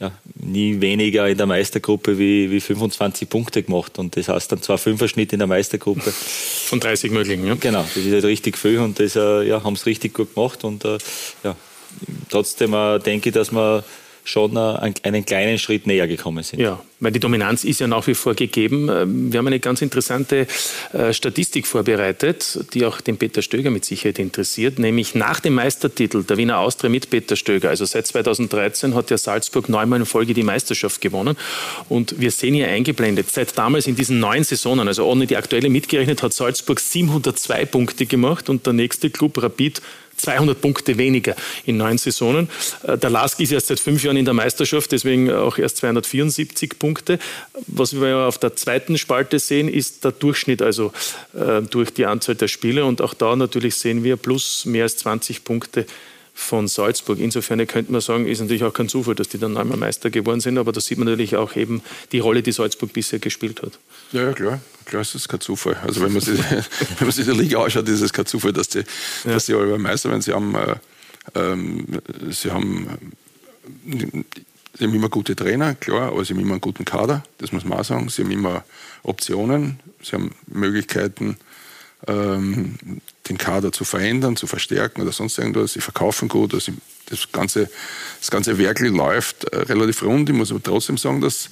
ja, nie weniger in der Meistergruppe wie, wie 25 Punkte gemacht. Und das heißt dann zwar Fünferschnitt in der Meistergruppe.
Von 30 möglichen, ja.
Genau, das ist halt richtig viel und das äh, ja, haben es richtig gut gemacht. Und äh, ja, trotzdem äh, denke ich, dass man schon einen kleinen Schritt näher gekommen sind.
Ja, weil die Dominanz ist ja nach wie vor gegeben. Ähm, wir haben eine ganz interessante äh, Statistik vorbereitet, die auch den Peter Stöger mit Sicherheit interessiert, nämlich nach dem Meistertitel der Wiener Austria mit Peter Stöger. Also seit 2013 hat der Salzburg neunmal in Folge die Meisterschaft gewonnen. Und wir sehen hier eingeblendet, seit damals in diesen neun Saisonen, also ohne die aktuelle mitgerechnet, hat Salzburg 702 Punkte gemacht und der nächste Club Rapid 200 Punkte weniger in neun Saisonen. Äh, der Lask ist erst seit fünf Jahren in der Meisterschaft, deswegen auch erst 274 Punkte. Was wir auf der zweiten Spalte sehen, ist der Durchschnitt, also äh, durch die Anzahl der Spiele. Und auch da natürlich sehen wir plus mehr als 20 Punkte von Salzburg. Insofern könnte man sagen, ist natürlich auch kein Zufall, dass die dann einmal Meister geworden sind, aber da sieht man natürlich auch eben die Rolle, die Salzburg bisher gespielt hat.
Ja, ja klar. Klar ist das kein Zufall. Also wenn man sich, wenn man sich die Liga anschaut, ist es kein Zufall, dass die, ja. dass die alle Meister werden. Sie haben, äh, ähm, sie haben Sie haben immer gute Trainer, klar, aber sie haben immer einen guten Kader, das muss man auch sagen. Sie haben immer Optionen, sie haben Möglichkeiten, ähm, den Kader zu verändern, zu verstärken oder sonst irgendwas. Sie verkaufen gut, also das ganze, das ganze Werk läuft äh, relativ rund. Ich muss aber trotzdem sagen, dass,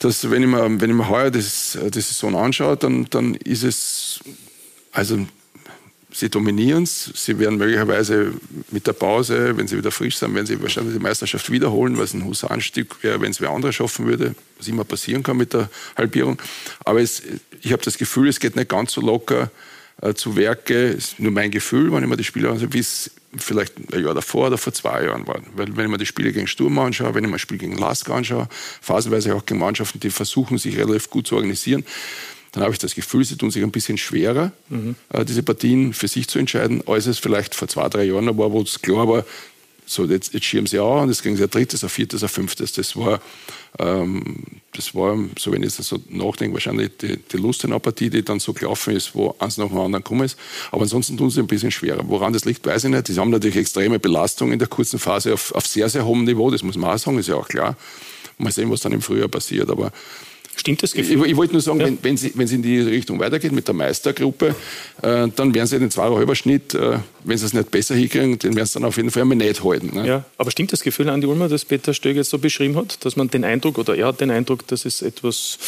dass wenn, ich mir, wenn ich mir heuer das, äh, die Saison anschaue, dann, dann ist es, also sie dominieren es. Sie werden möglicherweise mit der Pause, wenn sie wieder frisch sind, werden sie wahrscheinlich die Meisterschaft wiederholen, weil es ein Husarenstück wäre, wenn es wer andere schaffen würde, was immer passieren kann mit der Halbierung. Aber es, ich habe das Gefühl, es geht nicht ganz so locker äh, zu Werke. Ist nur mein Gefühl, wenn ich mir die Spieler anschaue, wie es vielleicht ein Jahr davor oder vor zwei Jahren war. Weil wenn ich mir die Spiele gegen Sturm anschaue, wenn ich mir ein Spiel gegen Lask anschaue, phasenweise auch gegen Mannschaften, die versuchen, sich relativ gut zu organisieren, dann habe ich das Gefühl, sie tun sich ein bisschen schwerer, mhm. diese Partien für sich zu entscheiden, als es vielleicht vor zwei, drei Jahren war, wo es klar war, so, jetzt, jetzt schirmen sie auch und es ging ein drittes, ein viertes, ein fünftes. Das war, ähm, das war, so wenn ich jetzt so nachdenke, wahrscheinlich die, die Lustenau-Partie, die dann so gelaufen ist, wo eins nach dem anderen gekommen ist. Aber ansonsten tun sie ein bisschen schwerer. Woran das liegt, weiß ich nicht. Sie haben natürlich extreme Belastung in der kurzen Phase auf, auf sehr, sehr hohem Niveau, das muss man auch sagen, ist ja auch klar. Mal sehen, was dann im Frühjahr passiert. Aber
Stimmt das Gefühl?
Ich, ich wollte nur sagen, ja. wenn, wenn, sie, wenn es in die Richtung weitergeht mit der Meistergruppe, äh, dann werden sie den zweieinhalber Schnitt, äh, wenn sie es nicht besser hinkriegen, den werden sie dann auf jeden Fall nicht halten. Ne?
Ja, aber stimmt das Gefühl, Andi Ulmer, das Peter Stöger jetzt so beschrieben hat, dass man den Eindruck, oder er hat den Eindruck, dass es etwas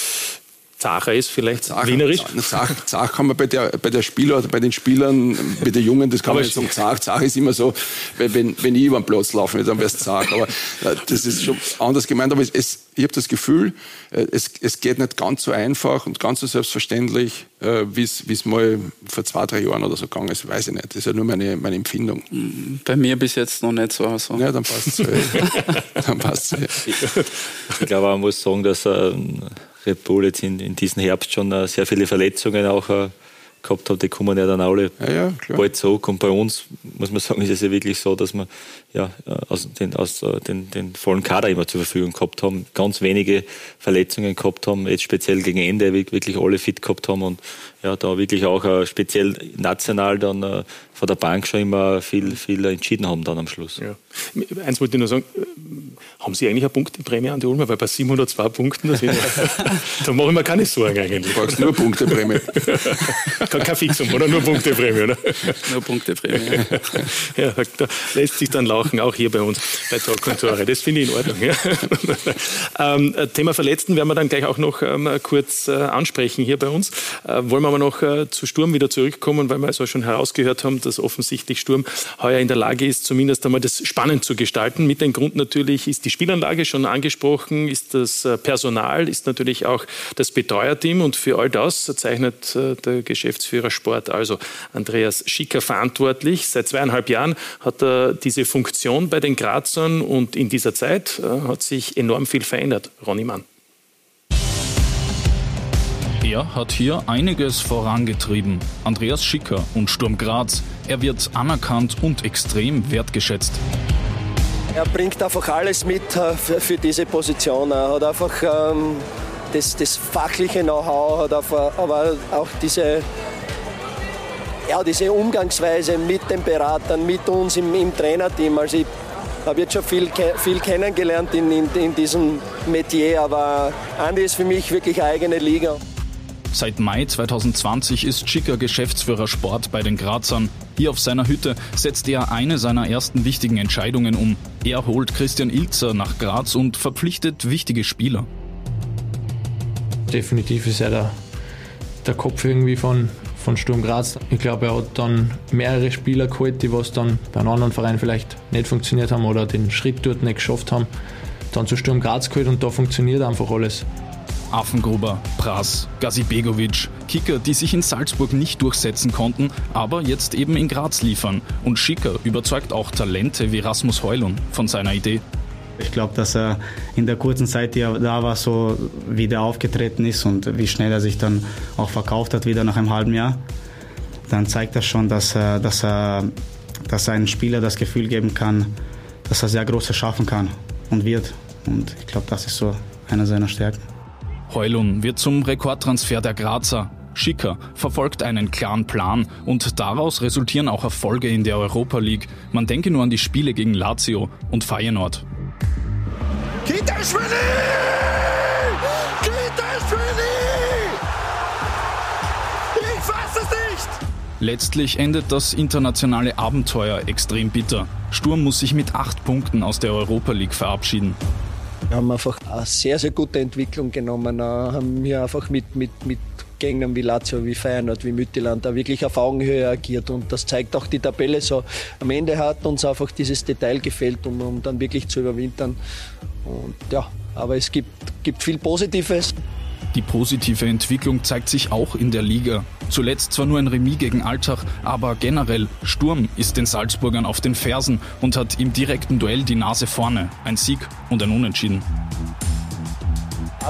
Zacher ist vielleicht
Zach,
wienerisch.
Zach, Zach kann man bei der, bei der Spieler oder bei den Spielern, bei den Jungen, das kann aber man nicht sagen. Zach, Zach ist immer so, wenn, wenn ich über den Platz laufe, dann wäre es Zach. Aber äh, das ist schon anders gemeint. Aber es, es, ich habe das Gefühl, äh, es, es geht nicht ganz so einfach und ganz so selbstverständlich, äh, wie es mal vor zwei, drei Jahren oder so gegangen ist. Weiß ich nicht. Das ist ja nur meine, meine Empfindung.
Bei mir bis jetzt noch nicht so. Also.
Ja, dann passt es. dann passt es.
Ich glaube, man muss sagen, dass ähm, Red Bull jetzt in, in diesem Herbst schon äh, sehr viele Verletzungen auch äh, gehabt hat, die kommen ja dann alle
ja, ja,
bald zurück. Und bei uns, muss man sagen, ist es ja wirklich so, dass wir ja, äh, aus, den, aus den, den vollen Kader immer zur Verfügung gehabt haben, ganz wenige Verletzungen gehabt haben, jetzt speziell gegen Ende wirklich alle fit gehabt haben und ja, da wirklich auch speziell national dann von der Bank schon immer viel, viel entschieden haben dann am Schluss.
Ja. Eins wollte ich nur sagen, haben Sie eigentlich eine Punkteprämie an die Ulmer? Weil bei 702 Punkten, das da mache ich mir keine Sorgen eigentlich.
Du brauchst nur Punkteprämie.
Kein Fixum, oder? Nur Punkteprämie, oder?
Nur Punkteprämie.
ja, da lässt sich dann lauchen, auch hier bei uns bei Talk und Tore. Das finde ich in Ordnung. Ja. ähm, Thema Verletzten werden wir dann gleich auch noch ähm, kurz äh, ansprechen hier bei uns. Äh, wollen wir aber noch äh, zu Sturm wieder zurückkommen, weil wir also schon herausgehört haben, dass offensichtlich Sturm heuer in der Lage ist, zumindest einmal das spannend zu gestalten. Mit dem Grund natürlich ist die Spielanlage schon angesprochen, ist das äh, Personal, ist natürlich auch das Betreuerteam und für all das zeichnet äh, der Geschäftsführer Sport, also Andreas Schicker, verantwortlich. Seit zweieinhalb Jahren hat er diese Funktion bei den Grazern und in dieser Zeit äh, hat sich enorm viel verändert. Ronny Mann.
Er hat hier einiges vorangetrieben. Andreas Schicker und Sturm Graz. Er wird anerkannt und extrem wertgeschätzt.
Er bringt einfach alles mit äh, für, für diese Position. Er hat einfach ähm, das, das, fachliche Know-how, hat aber auch diese, ja, diese Umgangsweise mit den Beratern, mit uns im, im Trainerteam. Also ich habe jetzt schon viel, viel kennengelernt in, in, in diesem Metier, aber Andi ist für mich wirklich eine eigene Liga.
Seit Mai 2020 ist Schicker Geschäftsführer Sport bei den Grazern. Hier auf seiner Hütte setzt er eine seiner ersten wichtigen Entscheidungen um. Er holt Christian Ilzer nach Graz und verpflichtet wichtige Spieler.
Definitiv ist er der, der Kopf irgendwie von, von Sturm Graz. Ich glaube, er hat dann mehrere Spieler geholt, die was dann bei einem anderen Verein vielleicht nicht funktioniert haben oder den Schritt dort nicht geschafft haben. Dann zu Sturm Graz geholt und da funktioniert einfach alles.
Affengruber, Pras, Gazibegovic, Kicker, die sich in Salzburg nicht durchsetzen konnten, aber jetzt eben in Graz liefern. Und Schicker überzeugt auch Talente wie Rasmus Heulun von seiner Idee.
Ich glaube, dass er in der kurzen Zeit, die er da war, so wie der aufgetreten ist und wie schnell er sich dann auch verkauft hat, wieder nach einem halben Jahr, dann zeigt das schon, dass er, dass er, dass er einem Spieler das Gefühl geben kann, dass er sehr Großes schaffen kann und wird. Und ich glaube, das ist so einer seiner Stärken.
Heulun wird zum Rekordtransfer der Grazer. Schicker verfolgt einen klaren Plan und daraus resultieren auch Erfolge in der Europa League. Man denke nur an die Spiele gegen Lazio und Feyenoord.
Kitaschwili! Kitaschwili! Ich fass es nicht!
Letztlich endet das internationale Abenteuer extrem bitter. Sturm muss sich mit acht Punkten aus der Europa League verabschieden.
Wir haben einfach eine sehr, sehr gute Entwicklung genommen, äh, haben hier einfach mit, mit, mit Gegnern wie Lazio, wie Feyenoord, wie Mütterland da wirklich auf Augenhöhe agiert und das zeigt auch die Tabelle so. Am Ende hat uns einfach dieses Detail gefehlt, um, um dann wirklich zu überwintern. Und ja, aber es gibt, gibt viel Positives.
Die positive Entwicklung zeigt sich auch in der Liga. Zuletzt zwar nur ein Remis gegen Altach, aber generell Sturm ist den Salzburgern auf den Fersen und hat im direkten Duell die Nase vorne. Ein Sieg und ein Unentschieden.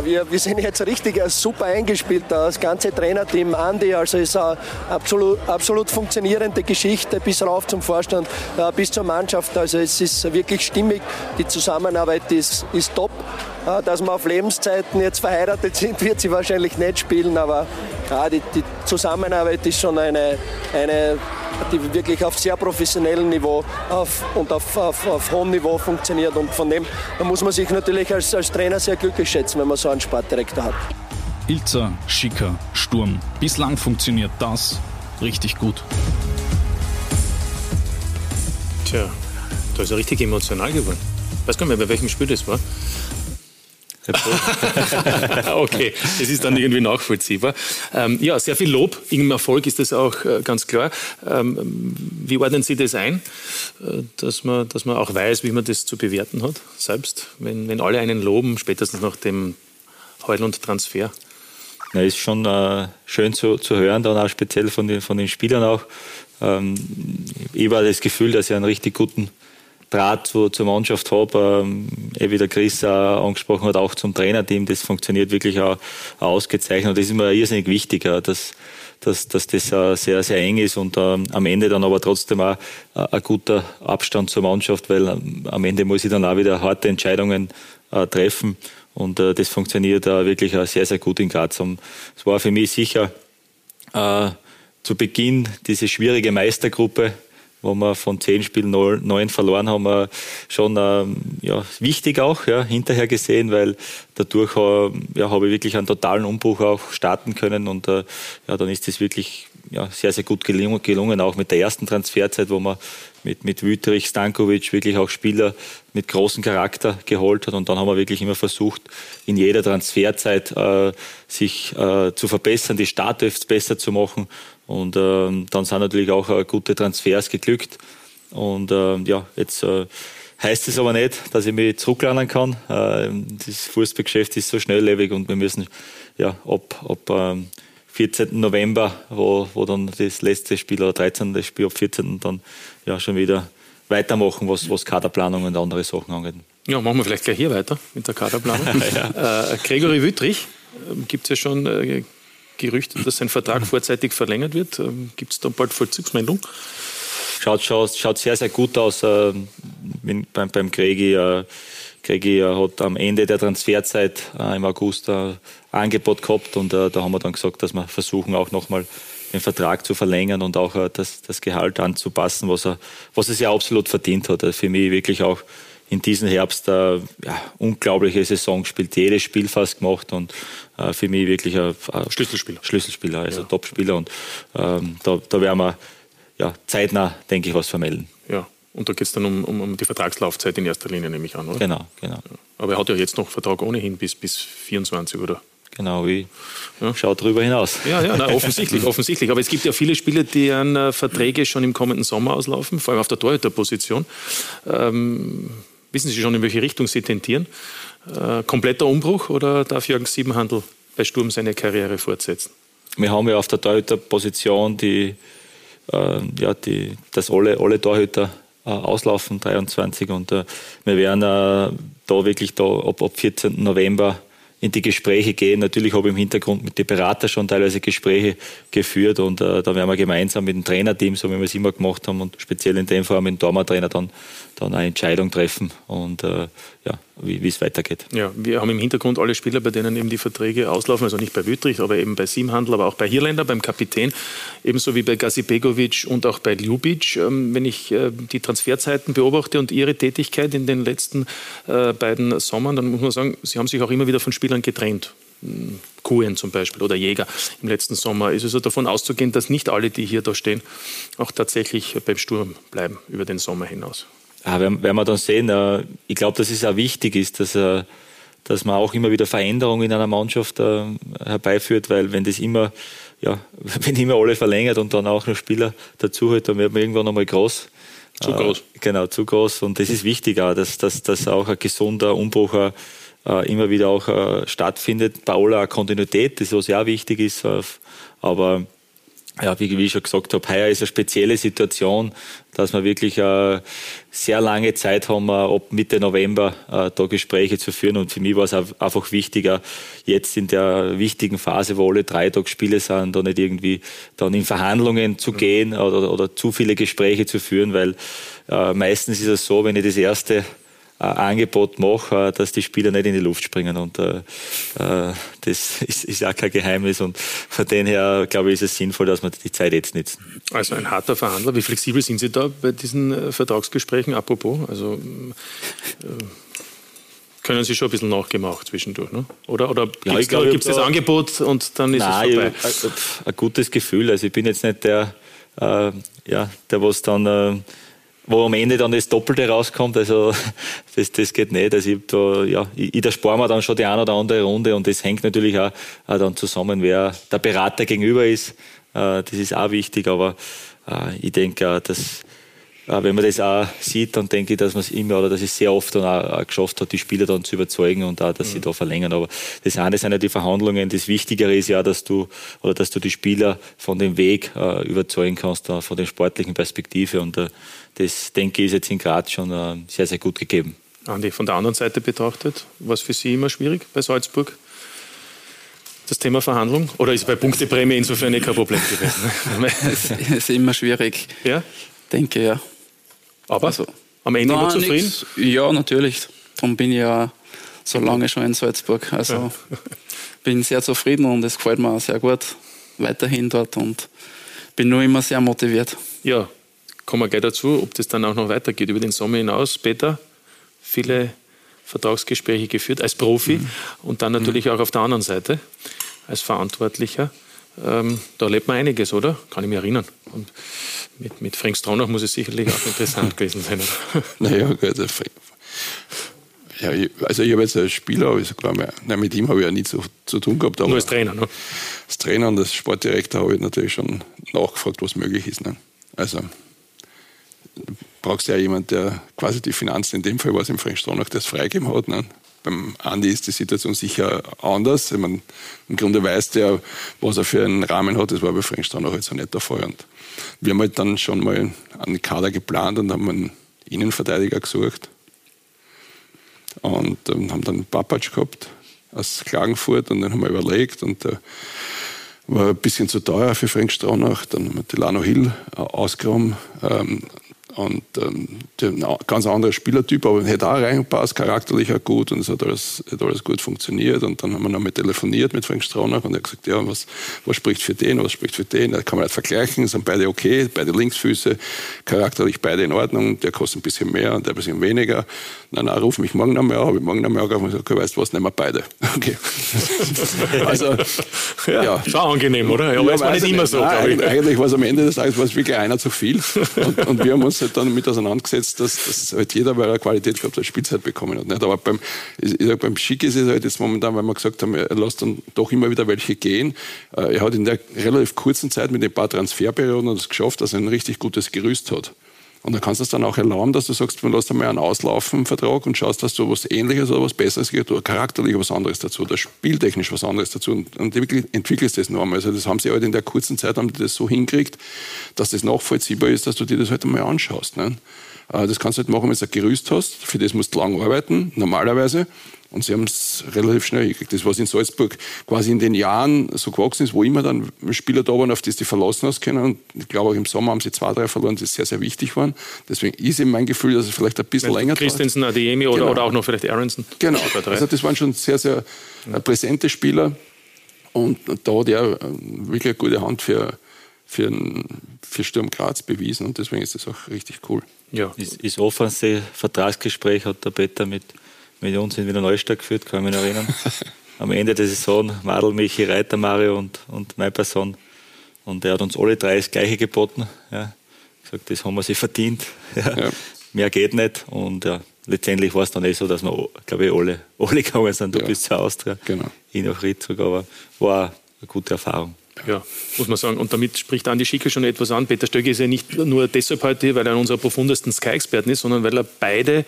Wir, wir sind jetzt richtig super eingespielt, das ganze Trainerteam, Andi, also ist eine absolut, absolut funktionierende Geschichte bis rauf zum Vorstand, äh, bis zur Mannschaft. Also es ist wirklich stimmig, die Zusammenarbeit ist, ist top. Dass wir auf Lebenszeiten jetzt verheiratet sind, wird sie wahrscheinlich nicht spielen, aber ja, die, die Zusammenarbeit ist schon eine, eine die wirklich auf sehr professionellem Niveau auf, und auf, auf, auf, hohem Niveau funktioniert. Und von dem da muss man sich natürlich als, als Trainer sehr glücklich schätzen, wenn man so einen Sportdirektor hat.
Ilzer, Schicker, Sturm. Bislang funktioniert das richtig gut.
Tja, da ist er richtig emotional geworden. Ich weiß gar nicht mehr, bei welchem Spiel das war. okay, es ist dann irgendwie nachvollziehbar. Ähm, ja, sehr viel Lob. Im Erfolg ist das auch äh, ganz klar. Ähm, wie ordnen Sie das ein, äh, dass, man, dass man auch weiß, wie man das zu bewerten hat, selbst? Wenn, wenn alle einen loben, spätestens nach dem Heulund-Transfer.
Na, ist schon äh, schön zu, zu hören, dann auch speziell von den, von den Spielern auch. Ähm, ich habe das Gefühl, dass ich einen richtig guten Draht zu, zur Mannschaft habe, ähm, eh wie der Chris auch angesprochen hat, auch zum Trainerteam, das funktioniert wirklich auch, auch ausgezeichnet. Und das ist mir irrsinnig wichtig, dass, dass, dass das sehr, sehr eng ist und ähm, am Ende dann aber trotzdem auch äh, ein guter Abstand zur Mannschaft, weil ähm, am Ende muss ich dann auch wieder harte Entscheidungen äh, treffen. Und äh, das funktioniert äh, wirklich auch sehr, sehr gut in Graz. Es war für mich sicher äh, zu Beginn diese schwierige Meistergruppe, wo wir von zehn Spielen neun verloren haben, schon ähm, ja, wichtig auch ja, hinterher gesehen, weil dadurch äh, ja, habe ich wirklich einen totalen Umbruch auch starten können und äh, ja, dann ist es wirklich ja, sehr, sehr gut gelungen, gelungen, auch mit der ersten Transferzeit, wo man mit, mit Wüterich, Stankovic wirklich auch Spieler mit großem Charakter geholt hat. Und dann haben wir wirklich immer versucht, in jeder Transferzeit äh, sich äh, zu verbessern, die Startelf besser zu machen. Und äh, dann sind natürlich auch äh, gute Transfers geglückt. Und äh, ja, jetzt äh, heißt es aber nicht, dass ich mich zurücklernen kann. Äh, das Fußballgeschäft ist so schnelllebig und wir müssen ja ab, ab ähm, 14. November, wo, wo dann das letzte Spiel oder 13. Spiel ab 14. dann ja schon wieder weitermachen, was, was Kaderplanung und andere Sachen angeht.
Ja, machen wir vielleicht gleich hier weiter mit der Kaderplanung. ja. äh, Gregory Wüttrich, äh, gibt es ja schon äh, Gerüchte, dass sein Vertrag vorzeitig verlängert wird. Ähm, gibt es da bald Vollzugsmeldung?
Schaut, schaut, schaut sehr, sehr gut aus äh, beim, beim Gregi. Äh, Gregi äh, hat am Ende der Transferzeit äh, im August ein Angebot gehabt und äh, da haben wir dann gesagt, dass wir versuchen auch nochmal den Vertrag zu verlängern und auch äh, das, das Gehalt anzupassen, was er, was er sich absolut verdient hat. Also für mich wirklich auch in diesem Herbst eine ja, unglaubliche Saison gespielt, jedes Spiel fast gemacht und äh, für mich wirklich ein, ein
Schlüsselspieler.
Schlüsselspieler, also ja. Topspieler und ähm, da, da werden wir ja, zeitnah, denke ich, was vermelden.
Ja. Und da geht es dann um, um, um, die Vertragslaufzeit in erster Linie, nehme ich an, oder?
Genau, genau.
Aber er hat ja jetzt noch Vertrag ohnehin bis, bis 24, oder?
Genau, wie ja. schaut darüber hinaus.
Ja, ja, nein, offensichtlich, offensichtlich. Aber es gibt ja viele Spieler, deren äh, Verträge schon im kommenden Sommer auslaufen, vor allem auf der Torhüterposition. Ähm, wissen Sie schon, in welche Richtung Sie tendieren? Äh, kompletter Umbruch oder darf Jürgen Siebenhandel bei Sturm seine Karriere fortsetzen?
Wir haben ja auf der Torhüterposition die, äh, ja, die, dass alle, alle Torhüter äh, auslaufen, 23. Und äh, wir werden äh, da wirklich da ab, ab 14. November in die Gespräche gehen. Natürlich habe ich im Hintergrund mit den Beratern schon teilweise Gespräche geführt und äh, da werden wir gemeinsam mit dem Trainerteam, so wie wir es immer gemacht haben und speziell in dem Fall mit dem Dormer-Trainer dann, dann eine Entscheidung treffen und äh, ja, wie es weitergeht.
Ja, wir haben im Hintergrund alle Spieler, bei denen eben die Verträge auslaufen, also nicht bei Wüttrich, aber eben bei Simhandel, aber auch bei Hirländer, beim Kapitän, ebenso wie bei Gazibegovic und auch bei Ljubic. Ähm, wenn ich äh, die Transferzeiten beobachte und ihre Tätigkeit in den letzten äh, beiden Sommern, dann muss man sagen, sie haben sich auch immer wieder von Spielern getrennt. Hm, Kuhn zum Beispiel oder Jäger im letzten Sommer. Ist also davon auszugehen, dass nicht alle, die hier da stehen, auch tatsächlich beim Sturm bleiben über den Sommer hinaus.
Ja, werden, werden wir dann sehen. Äh, ich glaube, dass es auch wichtig ist, dass, äh, dass man auch immer wieder Veränderungen in einer Mannschaft äh, herbeiführt, weil wenn das immer, ja, wenn immer alle verlängert und dann auch noch Spieler dazu hat, dann wird man irgendwann einmal groß.
Zu groß.
Genau, zu groß. Und das ist wichtig auch, dass, dass, dass auch ein gesunder Umbruch immer wieder auch stattfindet. Bei aller Kontinuität, das was ja wichtig ist, aber ja, wie, wie ich schon gesagt habe, heuer ist eine spezielle Situation, dass wir wirklich äh, sehr lange Zeit haben, äh, ab Mitte November äh, da Gespräche zu führen. Und für mich war es einfach wichtiger, jetzt in der wichtigen Phase, wo alle drei Tage Spiele sind, da nicht irgendwie dann in Verhandlungen zu gehen oder, oder zu viele Gespräche zu führen, weil äh, meistens ist es so, wenn ich das erste Angebot mache, äh, dass die Spieler nicht in die Luft springen. Und äh, äh das ist, ist auch kein Geheimnis. Und von dem her, glaube ich, ist es sinnvoll, dass wir die Zeit jetzt nutzen.
Also ein harter Verhandler. Wie flexibel sind Sie da bei diesen äh, Vertragsgesprächen? Apropos, also äh, können Sie schon ein bisschen nachgemacht zwischendurch, ne? Oder, oder gibt es ja, das Angebot und dann ist Nein, es vorbei?
Ein, ein gutes Gefühl. Also ich bin jetzt nicht der, äh, ja, der was dann äh, wo am Ende dann das Doppelte rauskommt. Also das, das geht nicht. Also ich, da, ja, ich, ich erspare mir dann schon die eine oder andere Runde und das hängt natürlich auch, auch dann zusammen, wer der Berater gegenüber ist. Äh, das ist auch wichtig, aber äh, ich denke, dass wenn man das auch sieht, dann denke ich, dass man es immer oder dass es sehr oft dann auch, geschafft hat, die Spieler dann zu überzeugen und auch, dass mhm. sie da verlängern. Aber das eine sind ja die Verhandlungen. Das Wichtigere ist ja, dass du oder dass du die Spieler von dem Weg äh, überzeugen kannst, uh, von der sportlichen Perspektive. Und uh, das denke ich ist jetzt in Graz schon uh, sehr, sehr gut gegeben.
Andi, von der anderen Seite betrachtet, war es für Sie immer schwierig bei Salzburg? das Thema Verhandlung? Oder ist bei Punkteprämie insofern kein Problem gewesen?
es ist immer schwierig.
Ja?
Denke ja.
Aber also, am Ende immer zufrieden? Nix.
Ja, natürlich. Darum bin ich ja so lange schon in Salzburg. Also ja. bin sehr zufrieden und es gefällt mir auch sehr gut weiterhin dort und bin nur immer sehr motiviert.
Ja, kommen wir gleich dazu, ob das dann auch noch weitergeht über den Sommer hinaus. Peter, viele Vertragsgespräche geführt als Profi mhm. und dann natürlich mhm. auch auf der anderen Seite als Verantwortlicher. Ähm, da erlebt man einiges, oder? Kann ich mich erinnern. Und mit, mit Frank Stronach muss es sicherlich auch interessant gewesen sein.
naja, gut. Also, ja, also ich habe jetzt als Spieler, also klar, nein, mit ihm habe ich ja nie zu, zu tun gehabt.
Nur als Trainer, ne?
Als Trainer und als Sportdirektor habe ich natürlich schon nachgefragt, was möglich ist. Ne? Also brauchst du ja jemanden, der quasi die Finanzen, in dem Fall war es im Frank Stronach, es freigegeben hat. Ne? Beim Andi ist die Situation sicher anders. Ich meine, Im Grunde weiß der, was er für einen Rahmen hat. Das war bei Frank Stronach jetzt auch nicht der Fall. Und wir haben halt dann schon mal einen Kader geplant und haben einen Innenverteidiger gesucht. Und ähm, haben dann Papatsch gehabt aus Klagenfurt und dann haben wir überlegt und der war ein bisschen zu teuer für Frank Stronach. Dann haben wir Delano Hill äh, ausgeräumt. Ähm, und ähm, ein ganz anderer Spielertyp, aber hätte auch reingepasst, charakterlich auch gut und es hat alles, hat alles gut funktioniert. Und dann haben wir nochmal telefoniert mit Frank Stronach und er hat gesagt, ja, was, was spricht für den, was spricht für den? Da kann man nicht vergleichen, sind beide okay, beide Linksfüße, charakterlich beide in Ordnung, der kostet ein bisschen mehr und der ein bisschen weniger. Na, na, ruf mich morgen nochmal an, habe ich morgen nochmal angerufen und gesagt, okay, weißt du was, nehmen wir beide. Okay.
also, ja, ja. Schon angenehm, oder? Ja, aber ja, es war nicht immer so,
Nein, Eigentlich war es am Ende des Tages wirklich einer zu viel. Und, und wir haben uns halt dann mit auseinandergesetzt, dass, dass halt jeder, weil er Qualität gehabt hat, Spielzeit bekommen hat. Nicht? Aber beim, ich sag, beim Schick ist es halt jetzt momentan, weil wir gesagt haben, er lässt dann doch immer wieder welche gehen. Äh, er hat in der relativ kurzen Zeit mit ein paar Transferperioden es geschafft, dass er ein richtig gutes Gerüst hat. Und dann kannst du es dann auch erlauben, dass du sagst, du lässt einmal einen auslaufen Vertrag und schaust, dass du was Ähnliches oder was Besseres geht oder charakterlich was anderes dazu oder spieltechnisch was anderes dazu und, und entwickelst das noch einmal. Also das haben sie halt in der kurzen Zeit haben die das so hingekriegt, dass das nachvollziehbar ist, dass du dir das halt einmal anschaust. Ne? Äh, das kannst du halt machen, wenn du ein Gerüst hast. Für das musst du lang arbeiten, normalerweise. Und sie haben es relativ schnell gekriegt. Das, was in Salzburg quasi in den Jahren so gewachsen ist, wo immer dann Spieler da waren, auf die sie verlassen hast können. Und ich glaube, auch im Sommer haben sie zwei, drei verloren, die sehr, sehr wichtig waren. Deswegen ist eben mein Gefühl, dass es vielleicht ein bisschen länger
Christensen, Adeyemi oder, genau. oder auch noch vielleicht Aronson.
Genau. Also das waren schon sehr, sehr ja. präsente Spieler. Und da hat er wirklich eine gute Hand für, für, für Sturm Graz bewiesen. Und deswegen ist das auch richtig cool.
Ja. Ist, ist offen, Vertragsgespräch hat der Peter mit mit uns in Wiener Neustadt geführt, kann ich mich noch erinnern. Am Ende der Saison Madel, Michi, Reiter, Mario und, und meine Person. Und er hat uns alle drei das Gleiche geboten. Ja. Gesagt, das haben wir sich verdient. Ja. Ja. Mehr geht nicht. Und ja, letztendlich war es dann eh so, dass wir, glaube ich, alle, alle gegangen sind. Du ja. bist zur Austria,
genau.
ich nach Ritzburg, aber war eine gute Erfahrung.
Ja, muss man sagen. Und damit spricht Andi Schickel schon etwas an. Peter Stöcke ist ja nicht nur deshalb heute hier, weil er unserer profundesten Sky-Experten ist, sondern weil er beide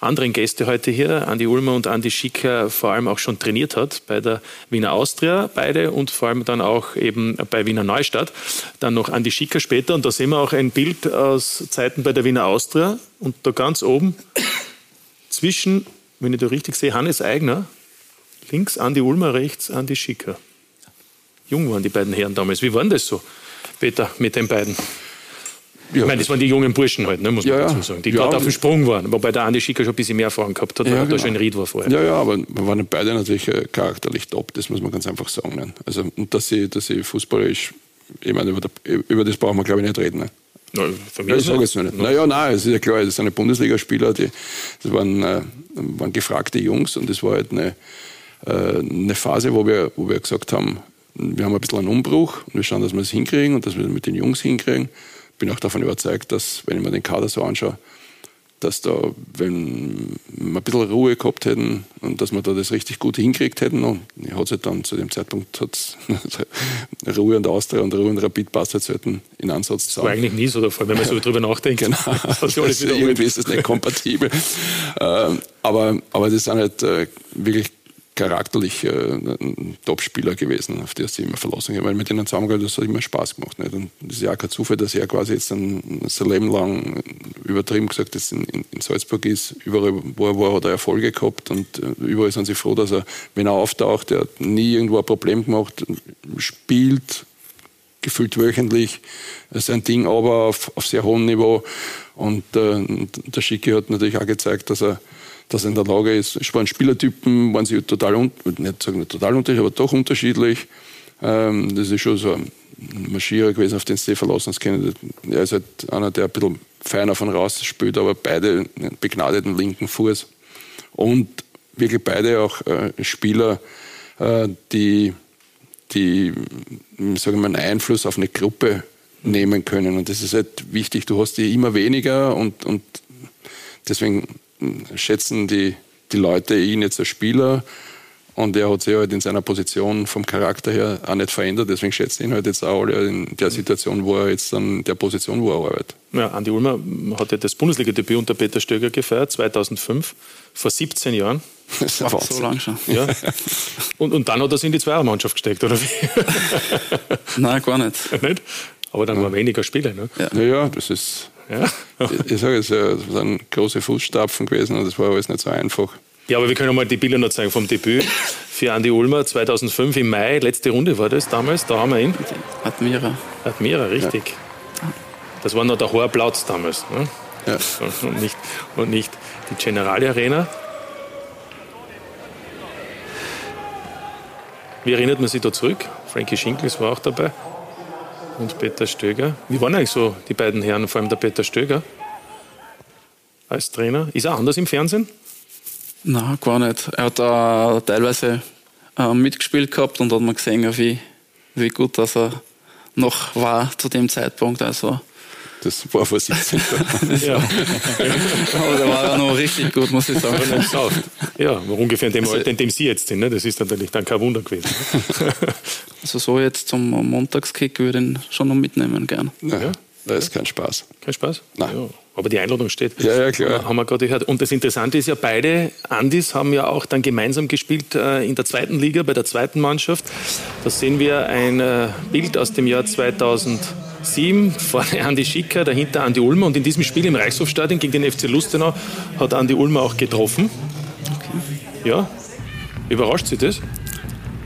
anderen Gäste heute hier, Andi Ulmer und Andi Schicker, vor allem auch schon trainiert hat bei der Wiener Austria, beide und vor allem dann auch eben bei Wiener Neustadt. Dann noch Andi Schicker später und da sehen wir auch ein Bild aus Zeiten bei der Wiener Austria und da ganz oben zwischen, wenn ich da richtig sehe, Hannes Eigner, links Andi Ulmer, rechts Andi Schicker. Jung waren die beiden Herren damals. Wie war denn das so, Peter, mit den beiden? Ja. Ich meine, das waren die jungen Burschen halt, ne, muss man ja, dazu sagen, die ja, gerade auf dem Sprung waren. Wobei der Andi Schicker schon ein bisschen mehr Erfahrung gehabt hat, weil ja, er genau. schon in Ried war vorher.
Ja, ja, aber wir waren beide natürlich äh, charakterlich top, das muss man ganz einfach sagen. Ne? Also, und dass sie, dass sie fußballerisch, ich meine, über, der, über das brauchen wir glaube ich nicht reden. Ne?
Na, von mir
ja, ich sage es nicht. Naja, nein, es ist ja klar, das sind Bundesligaspieler, die, das waren, äh, waren gefragte Jungs und das war halt eine, äh, eine Phase, wo wir, wo wir gesagt haben, wir haben ein bisschen einen Umbruch und wir schauen, dass wir das hinkriegen und dass wir das mit den Jungs hinkriegen bin auch davon überzeugt, dass, wenn ich mir den Kader so anschaue, dass da, wenn wir ein bisschen Ruhe gehabt hätten und dass wir da das richtig gut hinkriegt hätten, und ich hatte halt dann zu dem Zeitpunkt hat's Ruhe und Austria und Ruhe und Rapid passt halt selten in Ansatz
zusammen. Das war eigentlich nie so der Fall, wenn man so drüber nachdenkt.
Genau. also irgendwie ist das nicht kompatibel. Ähm, aber, aber das sind halt äh, wirklich charakterlich äh, ein Top-Spieler gewesen, auf die sie immer verlassen haben. Weil mit denen zusammengearbeitet, das hat immer Spaß gemacht. Nicht? Und das ist ja auch kein Zufall, dass er quasi jetzt ein, sein Leben lang übertrieben gesagt dass in, in, Salzburg ist. Überall, wo er war, hat er Erfolge gehabt und äh, überall sind sie froh, dass er, wenn er auftaucht, er hat nie irgendwo ein Problem gemacht, spielt, gefühlt wöchentlich sein Ding, aber auf, auf sehr hohem Niveau. Und äh, der Schicki hat natürlich auch gezeigt, dass er dass er in der Lage ist. Es waren Spielertypen, waren sie total, nicht sagen total unterschiedlich, aber doch unterschiedlich. Ähm, das ist schon so ein Marschierer gewesen, auf den sie verlassen können. Er ist halt einer, der ein bisschen feiner von raus spielt, aber beide einen begnadeten linken Fuß. Und wirklich beide auch äh, Spieler, äh, die, die sagen wir, einen Einfluss auf eine Gruppe nehmen können. Und das ist halt wichtig. Du hast die immer weniger und, und deswegen schätzen die, die Leute ihn jetzt als Spieler und er hat sich halt in seiner Position vom Charakter her auch nicht verändert. Deswegen schätzen ihn halt jetzt auch alle in der Situation, wo er jetzt an der Position, wo er arbeitet.
Ja, Andi Ulmer hat ja das Bundesliga-Debüt unter Peter Stöger gefeiert, 2005, vor 17 Jahren.
Das war so lang schon.
Ja. Und, und dann hat er sich in die Zweiermannschaft gesteckt, oder wie?
Nein, gar nicht.
nicht? Aber dann ja. war weniger Spiele. Ne?
Ja. Naja, das ist ja. ich, ich sage es, das sind große Fußstapfen gewesen und das war alles nicht so einfach.
Ja, aber wir können mal die Bilder noch zeigen vom Debüt für Andi Ulmer 2005 im Mai. Letzte Runde war das damals, da haben wir ihn.
Admira.
Admira, richtig. Ja. Das war noch der hohe Platz damals. Ne? Ja. Und, nicht, und nicht die Generali Arena. Wie erinnert man sich da zurück? Frankie Schinkels war auch dabei und Peter Stöger. Wie waren eigentlich so die beiden Herren, vor allem der Peter Stöger als Trainer? Ist er anders im Fernsehen?
Nein, gar nicht. Er hat äh, teilweise äh, mitgespielt gehabt und hat man gesehen, wie, wie gut dass er noch war zu dem Zeitpunkt. Also
das war vor 17 Jahren.
ja. Aber der war ja noch richtig gut, muss ich sagen.
Ja, ungefähr in dem also, Alter, in dem Sie jetzt sind. Ne? Das ist natürlich dann kein Wunder gewesen.
also so jetzt zum Montagskick würde ich ihn schon noch mitnehmen, gern.
Ja, das ist kein Spaß.
Kein Spaß?
Nein. Ja.
Aber die Einladung steht.
Ja, ja, klar.
Haben wir gerade gehört. Und das Interessante ist ja, beide Andis haben ja auch dann gemeinsam gespielt äh, in der zweiten Liga, bei der zweiten Mannschaft. Da sehen wir ein äh, Bild aus dem Jahr 2000. Sieben, vorne Andi Schicker, dahinter Andi Ulmer. Und in diesem Spiel im Reichshofstadion gegen den FC Lustenau hat Andi Ulmer auch getroffen. Okay. Ja. Überrascht Sie das?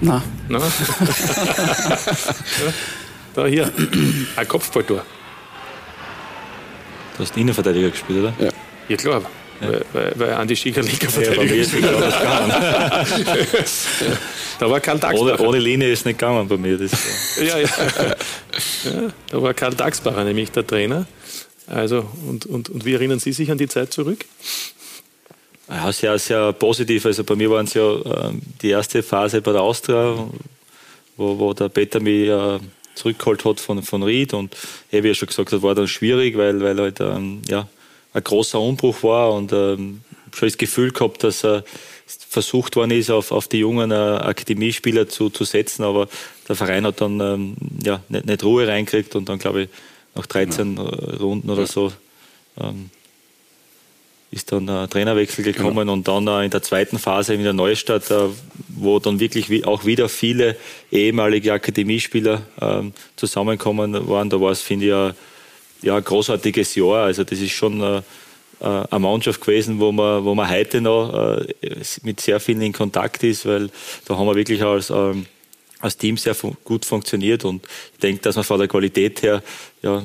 Nein.
Nein. ja. Da hier, ein Kopfballtor.
Du hast Innenverteidiger gespielt, oder?
Ja. Ja, klar. Ja. Weil, weil, weil Andi Schicker Linkerverteidiger ist. Da war Karl Daxbacher.
Ohne, ohne, Linie ist nicht gegangen bei mir. Das,
ja, ja. ja. Da war Karl Daxbacher nämlich der Trainer. Also, und, und, und wie erinnern Sie sich an die Zeit zurück?
Ja, sehr, sehr positiv. Also bei mir waren es ja äh, die erste Phase bei der Austria, wo, wo der Peter mich äh, zurückgeholt hat von, von Ried. Und wie er schon gesagt hat, war dann schwierig, weil, weil halt ähm, ja, ein großer Umbruch war und ähm, schon das Gefühl gehabt, dass er versucht worden ist, auf, auf die jungen äh, Akademiespieler zu, zu setzen, aber der Verein hat dann ähm, ja, nicht, nicht Ruhe reingekriegt und dann glaube ich nach 13 ja. Runden oder so ähm, ist dann ein Trainerwechsel gekommen genau. und dann in der zweiten Phase in der Neustadt, wo dann wirklich auch wieder viele ehemalige Akademiespieler ähm, zusammenkommen waren. Da war es, finde ich, ja, großartiges Jahr. Also das ist schon äh, äh, eine Mannschaft gewesen, wo man, wo man heute noch äh, mit sehr vielen in Kontakt ist, weil da haben wir wirklich als, ähm, als Team sehr gut funktioniert und ich denke, dass wir von der Qualität her ja,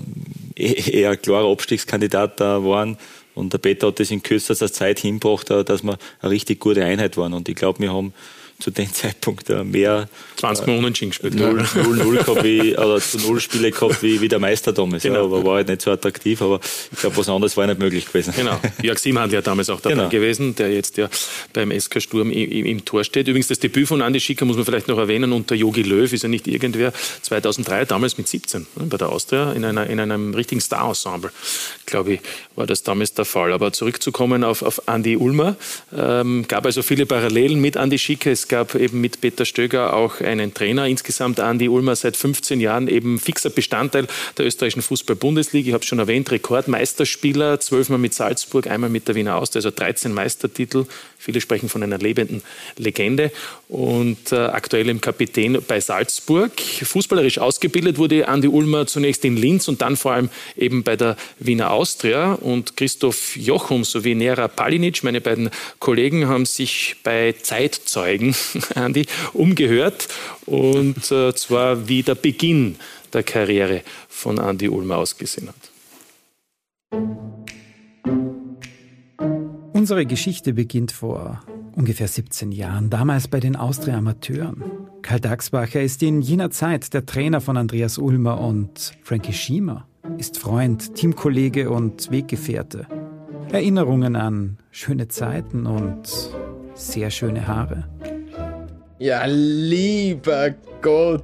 e-, eher ein klarer Abstiegskandidat da waren. Und der Peter hat das in kürzester Zeit hingebracht, dass wir eine richtig gute Einheit waren. Und ich glaube, wir haben zu dem Zeitpunkt mehr
20 Mal unentschieden gespielt.
0, 0, 0 gehabt wie, oder zu 0 Spiele gehabt wie, wie der Meister damals. Genau. Ja, aber war halt nicht so attraktiv, aber ich glaube, was anderes war nicht möglich gewesen.
Genau. Jörg Siemhandl ja damals auch dabei genau. gewesen, der jetzt ja beim SK Sturm im, im, im, Tor steht. Übrigens, das Debüt von Andi Schicker muss man vielleicht noch erwähnen, unter Jogi Löw ist ja nicht irgendwer. 2003, damals mit 17, ne, bei der Austria, in, einer, in einem richtigen Star-Ensemble, glaube ich, war das damals der Fall. Aber zurückzukommen auf, auf Andi Ulmer, ähm, gab also viele Parallelen mit Andi Schicker. Es gab eben mit Peter Stöger auch einen Trainer. Insgesamt Andi Ulmer seit 15 Jahren eben fixer Bestandteil der österreichischen Fußball-Bundesliga. Ich habe schon erwähnt, Rekordmeisterspieler, zwölfmal mit Salzburg, einmal mit der Wiener Austria, also 13 Meistertitel. Viele sprechen von einer lebenden Legende und äh, aktuell im Kapitän bei Salzburg. Fußballerisch ausgebildet wurde Andi Ulmer zunächst in Linz und dann vor allem eben bei der Wiener Austria. Und Christoph Jochum sowie Nera Palinic, meine beiden Kollegen, haben sich bei Zeitzeugen, Andi, umgehört. Und äh, zwar wie der Beginn der Karriere von Andi Ulmer ausgesehen hat.
Unsere Geschichte beginnt vor ungefähr 17 Jahren, damals bei den Austria Amateuren. Karl Daxbacher ist in jener Zeit der Trainer von Andreas Ulmer und Frankie Schiemer ist Freund, Teamkollege und Weggefährte. Erinnerungen an schöne Zeiten und sehr schöne Haare.
Ja, lieber Gott.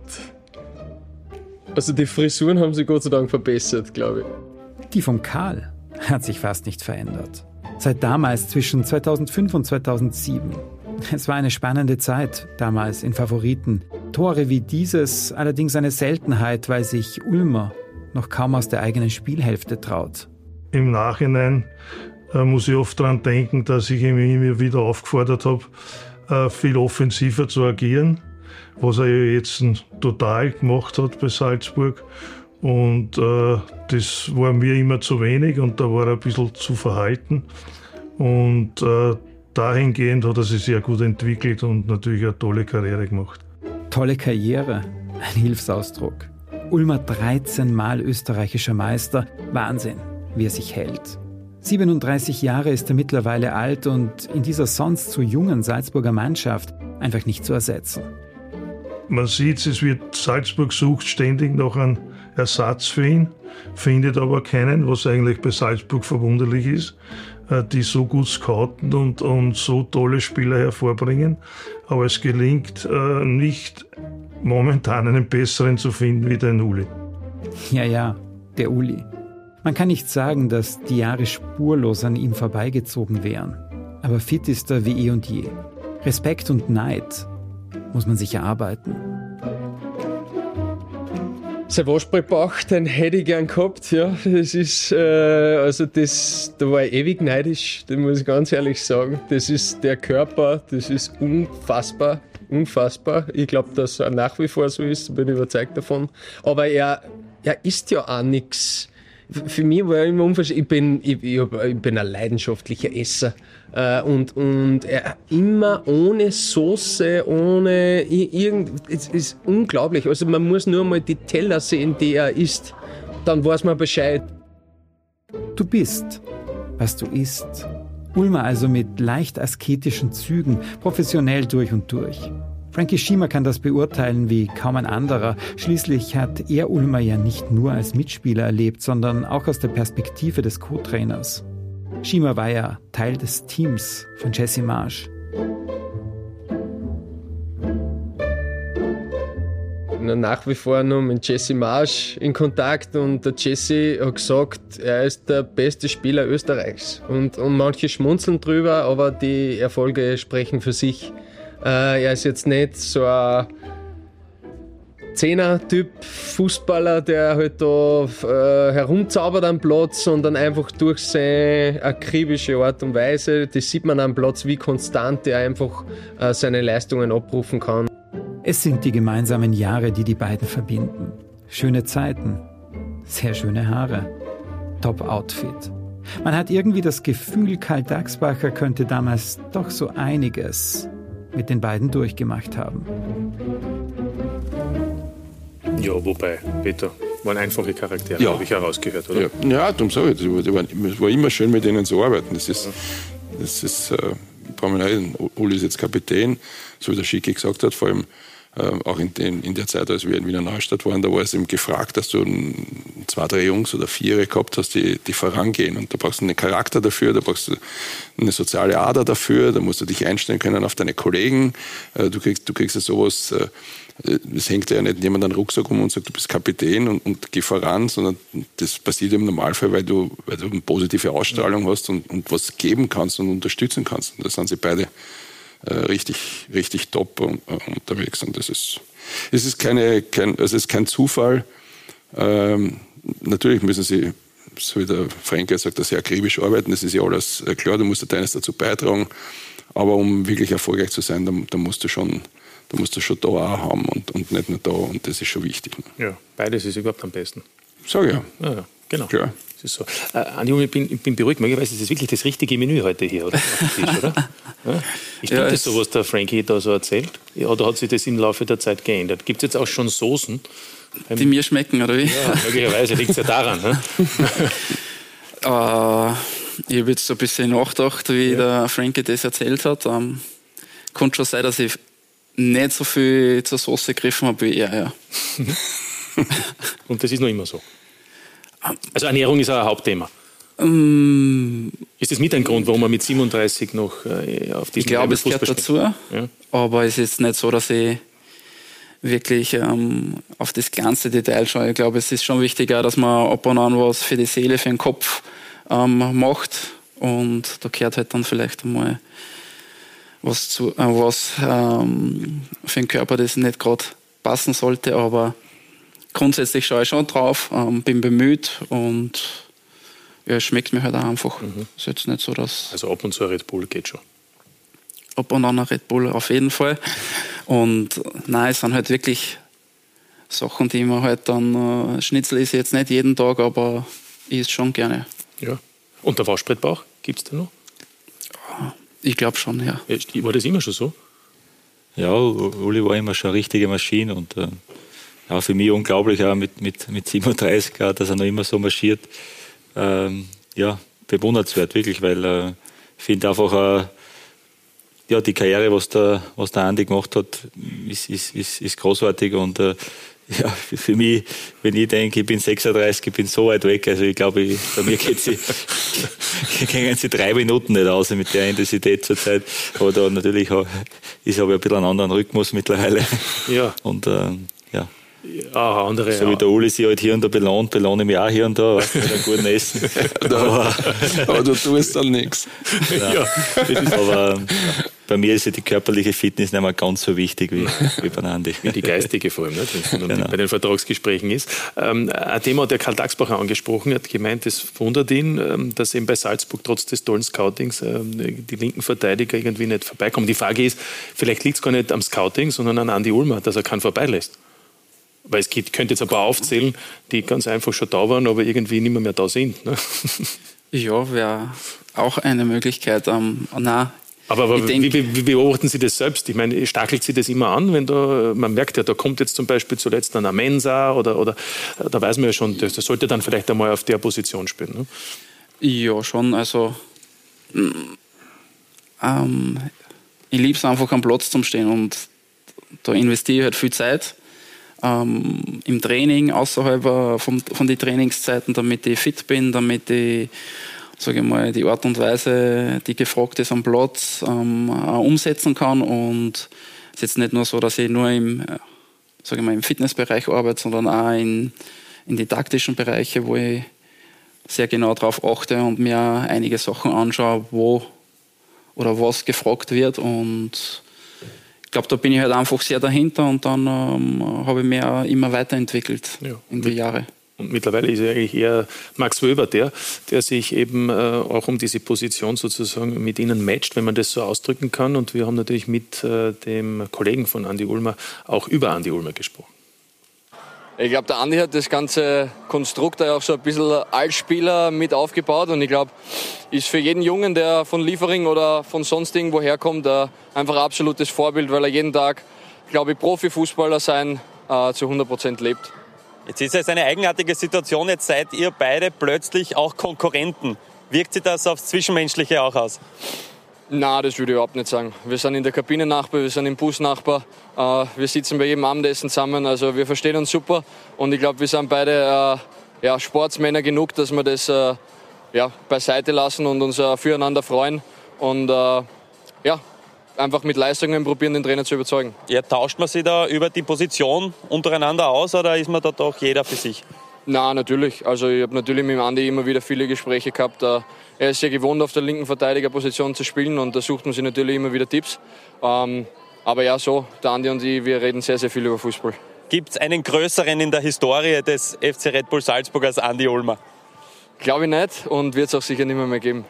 Also die Frisuren haben sich Gott sei Dank verbessert, glaube ich.
Die von Karl hat sich fast nicht verändert. Seit damals zwischen 2005 und 2007. Es war eine spannende Zeit damals in Favoriten. Tore wie dieses allerdings eine Seltenheit, weil sich Ulmer noch kaum aus der eigenen Spielhälfte traut.
Im Nachhinein äh, muss ich oft daran denken, dass ich ihn immer wieder aufgefordert habe, viel offensiver zu agieren, was er ja jetzt total gemacht hat bei Salzburg. Und äh, das war mir immer zu wenig und da war er ein bisschen zu verhalten. Und äh, dahingehend hat er sich sehr gut entwickelt und natürlich eine tolle Karriere gemacht.
Tolle Karriere, ein Hilfsausdruck. Ulmer 13 Mal österreichischer Meister. Wahnsinn, wie er sich hält. 37 Jahre ist er mittlerweile alt und in dieser sonst so jungen Salzburger Mannschaft einfach nicht zu ersetzen.
Man sieht, es wird Salzburg sucht ständig nach einem Ersatz für ihn, findet aber keinen, was eigentlich bei Salzburg verwunderlich ist, äh, die so gut scouten und, und so tolle Spieler hervorbringen. Aber es gelingt äh, nicht, momentan einen besseren zu finden wie den Uli.
Ja, ja, der Uli. Man kann nicht sagen, dass die Jahre spurlos an ihm vorbeigezogen wären. Aber fit ist er wie eh und je. Respekt und Neid muss man sich erarbeiten
sein Waschbrettbauch, den hätte ich gern gehabt, ja. Das ist, äh, also das, da war ich ewig neidisch, das muss ich ganz ehrlich sagen. Das ist der Körper, das ist unfassbar, unfassbar. Ich glaube, dass er nach wie vor so ist, bin überzeugt davon. Aber er, er ist ja auch nichts für mich war immer unverständlich, ich bin, ich, ich, bin ein leidenschaftlicher Esser. Äh, und, und er immer ohne Soße, ohne irgend, es ist unglaublich. Also man muss nur mal die Teller sehen, die er isst. Dann weiß man Bescheid.
Du bist, was du isst. Ulmer also mit leicht asketischen Zügen, professionell durch und durch. Frankie Schiemer kann das beurteilen wie kaum ein anderer. Schließlich hat er Ulmer ja nicht nur als Mitspieler erlebt, sondern auch aus der Perspektive des Co-Trainers. Schiemer war ja Teil des Teams von Jesse Marsch.
nach wie vor noch mit Jesse Marsch in Kontakt und der Jesse hat gesagt, er ist der beste Spieler Österreichs. Und, und manche schmunzeln drüber, aber die Erfolge sprechen für sich. Äh, er ist jetzt nicht so ein Zehner-Typ Fußballer, der halt da äh, herumzaubert am Platz, sondern einfach durch seine akribische Art und Weise, das sieht man am Platz, wie konstant er einfach äh, seine Leistungen abrufen kann.
Es sind die gemeinsamen Jahre, die die beiden verbinden. Schöne Zeiten, sehr schöne Haare, Top-Outfit. Man hat irgendwie das Gefühl, Karl Dagsbacher könnte damals doch so einiges mit den beiden durchgemacht haben.
Ja, wobei, Peter, waren einfache Charaktere,
Ja.
habe ich herausgehört, oder?
Ja, ja darum sage ich, es war immer schön, mit denen zu arbeiten. Das ist, das ist äh, brauchen wir nicht. Uli ist jetzt Kapitän, so wie der Schicki gesagt hat, vor allem auch in, den, in der Zeit, als wir in Wiener Neustadt waren, da war es eben gefragt, dass du zwei, drei Jungs oder vier gehabt hast, die, die vorangehen. Und da brauchst du einen Charakter dafür, da brauchst du eine soziale Ader dafür, da musst du dich einstellen können auf deine Kollegen. Äh, du, kriegst, du kriegst ja sowas, äh, es hängt ja nicht jemand einen Rucksack um und sagt, du bist Kapitän und, und geh voran, sondern das passiert im Normalfall, weil du, weil du eine positive Ausstrahlung hast und, und was geben kannst und unterstützen kannst. Und da sind sie beide äh, richtig, richtig top äh, unterwegs. Und das ist, es ist keine, kein, also es ist kein Zufall. Ähm, natürlich müssen sie, so wie der Franke sagt, sehr akribisch arbeiten. Das ist ja alles äh, klar, du musst ja deines dazu beitragen. Aber um wirklich erfolgreich zu sein, da, da musst du schon, da musst du schon da auch haben und, und nicht nur da. Und das ist schon wichtig.
Ja, beides ist überhaupt am besten.
Sag ja.
Ja, ja genau.
Klar.
Das ist so. Äh, Andi, ich bin, ich bin beruhigt. Möglicherweise ist das wirklich das richtige Menü heute hier, oder? Auf dem Tisch, oder? Ja? Stimmt
Ja, es-
so, was der Frankie da so erzählt? Ja, oder hat sich das im Laufe der Zeit geändert? Gibt es jetzt auch schon Soßen?
Die mir schmecken, oder wie?
Ja, möglicherweise liegt es ja daran. Ne?
Äh, ich habe jetzt so ein bisschen nachgedacht, wie der Frankie das erzählt hat. Ähm, konnte schon sein, dass ich nicht so viel zur Soße gegriffen habe wie er. Ja.
Und das ist noch immer so. Also Ernährung ist auch ein Hauptthema.
Ähm,
Ist das mit ein Grund, warum man mit 37 noch äh, auf
ich
diesem
glaube,
Level
es gehört dazu.
Ja.
Aber es ist nicht so, dass ich wirklich ähm, auf das kleinste Detail schaue. Ich glaube, es ist schon wichtiger, dass man ab und an was für die Seele, für den Kopf ähm, macht. Und da gehört halt dann vielleicht einmal was, zu, äh, was ähm, für den Körper, das nicht gerade passen sollte. Aber grundsätzlich schaue ich schon drauf, ähm, bin bemüht und ja, es schmeckt mir halt auch einfach. Es ist jetzt nicht so, dass
Also ab und zu ein Red Bull geht schon.
ab und an ein Red Bull auf jeden Fall. Und nein, es sind halt wirklich Sachen, die man halt dann, äh, Schnitzel ist jetzt nicht jeden Tag, aber ich esse schon gerne.
Ja. Und der Waschbrettbauch, gibt es da noch?
Ich glaube schon, ja.
Ja, War das immer schon so?
Ja, Uli war immer schon eine richtige Maschine und äh, ja, für mich unglaublich, auch mit, mit, mit 37, auch, dass er noch immer so marschiert. Ähm, ja, bewundernswert, wirklich, weil äh, ich finde einfach, äh, ja, die Karriere, was der, was der Andi gemacht hat, ist, ist, ist, ist großartig und äh, ja, für für mich, wenn ich denke, ich bin 36, ich bin so weit weg, also ich glaube, ich, bei mir geht sie, gehen sie drei Minuten nicht aus mit der Intensität zurzeit. Aber da natürlich auch- ist aber ein bisschen ein anderer Rhythmus mittlerweile.
Ja.
Und ähm, ja.
Ah, andere.
So wie der Uli sich halt hier und da belohnt, belohne ich mich auch hier und da, weißt du, mit einem guten Essen. aber,
Aber du tust dann nichts.
ja, aber bei mir ist ja die körperliche Fitness nicht mehr ganz so wichtig wie, wie bei Andi.
Wie die geistige vor allem, nicht? wenn es dann
Genau.
bei den Vertragsgesprächen ist. Ähm, ein Thema hat der Karl Dagsbacher angesprochen, er hat gemeint, es wundert ihn, ähm, dass eben bei Salzburg trotz des tollen Scoutings ähm, die linken Verteidiger irgendwie nicht vorbeikommen. Die Frage ist, vielleicht liegt es gar nicht am Scouting, sondern an Andi Ulmer, dass er keinen vorbeilässt. Weil es gibt, könnte jetzt ein paar aufzählen, die ganz einfach schon da waren, aber irgendwie nicht mehr, mehr da sind. Ne?
Ja, wäre auch eine Möglichkeit. Ähm, nein,
Aber, aber wie, wie, wie beobachten Sie das selbst? Ich meine, stachelt Sie das immer an, wenn da, man merkt ja, da kommt jetzt zum Beispiel zuletzt dann ein Mensa oder, oder da weiß man ja schon, das, das sollte dann vielleicht einmal auf der Position spielen. Ne?
Ja, schon. Also, mm, ähm, ich liebe es einfach am Platz zum Stehen und da investiere ich halt viel Zeit ähm, im Training, außerhalb äh, von, von den Trainingszeiten, damit ich fit bin, damit ich sage ich mal, die Art und Weise, die gefragt ist am Platz, ähm, umsetzen kann. Und es ist jetzt nicht nur so, dass ich nur im, äh, sage ich mal, im Fitnessbereich arbeite, sondern auch in, in die taktischen Bereiche, wo ich sehr genau darauf achte und mir einige Sachen anschaue, wo oder was gefragt wird. Und glaube, da bin ich halt einfach sehr dahinter und dann ähm, habe ich mich auch immer weiterentwickelt
Ja.
in die Jahre.
Und mittlerweile ist ja eigentlich eher Max Wöber der, der sich eben äh, auch um diese Position sozusagen mit Ihnen matcht, wenn man das so ausdrücken kann. Und wir haben natürlich mit äh, dem Kollegen von Andi Ulmer auch über Andi Ulmer gesprochen.
Ich glaube, der Andi hat das ganze Konstrukt auch so ein bisschen als Spieler mit aufgebaut und ich glaube, ist für jeden Jungen, der von Liefering oder von sonst irgendwo herkommt, einfach ein absolutes Vorbild, weil er jeden Tag, glaube ich, Profifußballer sein äh, zu 100 Prozent lebt.
Jetzt ist es eine eigenartige Situation, jetzt seid ihr beide plötzlich auch Konkurrenten. Wirkt sich das aufs Zwischenmenschliche auch aus?
Na, das würde ich überhaupt nicht sagen. Wir sind in der Kabine Nachbar, wir sind im Bus Nachbar, äh, wir sitzen bei jedem Abendessen zusammen, also wir verstehen uns super und ich glaube, wir sind beide äh, ja, Sportsmänner genug, dass wir das äh, ja, beiseite lassen und uns füreinander freuen und ja, einfach mit Leistungen probieren, den Trainer zu überzeugen.
Ja, tauscht man sich da über die Position untereinander aus oder ist man da doch jeder für sich?
Na, natürlich. Also ich habe natürlich mit dem Andi immer wieder viele Gespräche gehabt. Er ist ja gewohnt, auf der linken Verteidigerposition zu spielen und da sucht man sich natürlich immer wieder Tipps. Ähm, aber ja, so, der Andi und ich, wir reden sehr, sehr viel über Fußball.
Gibt es einen größeren in der Historie des FC Red Bull Salzburg als Andi Ulmer?
Glaube ich nicht und wird es auch sicher nicht mehr, mehr geben.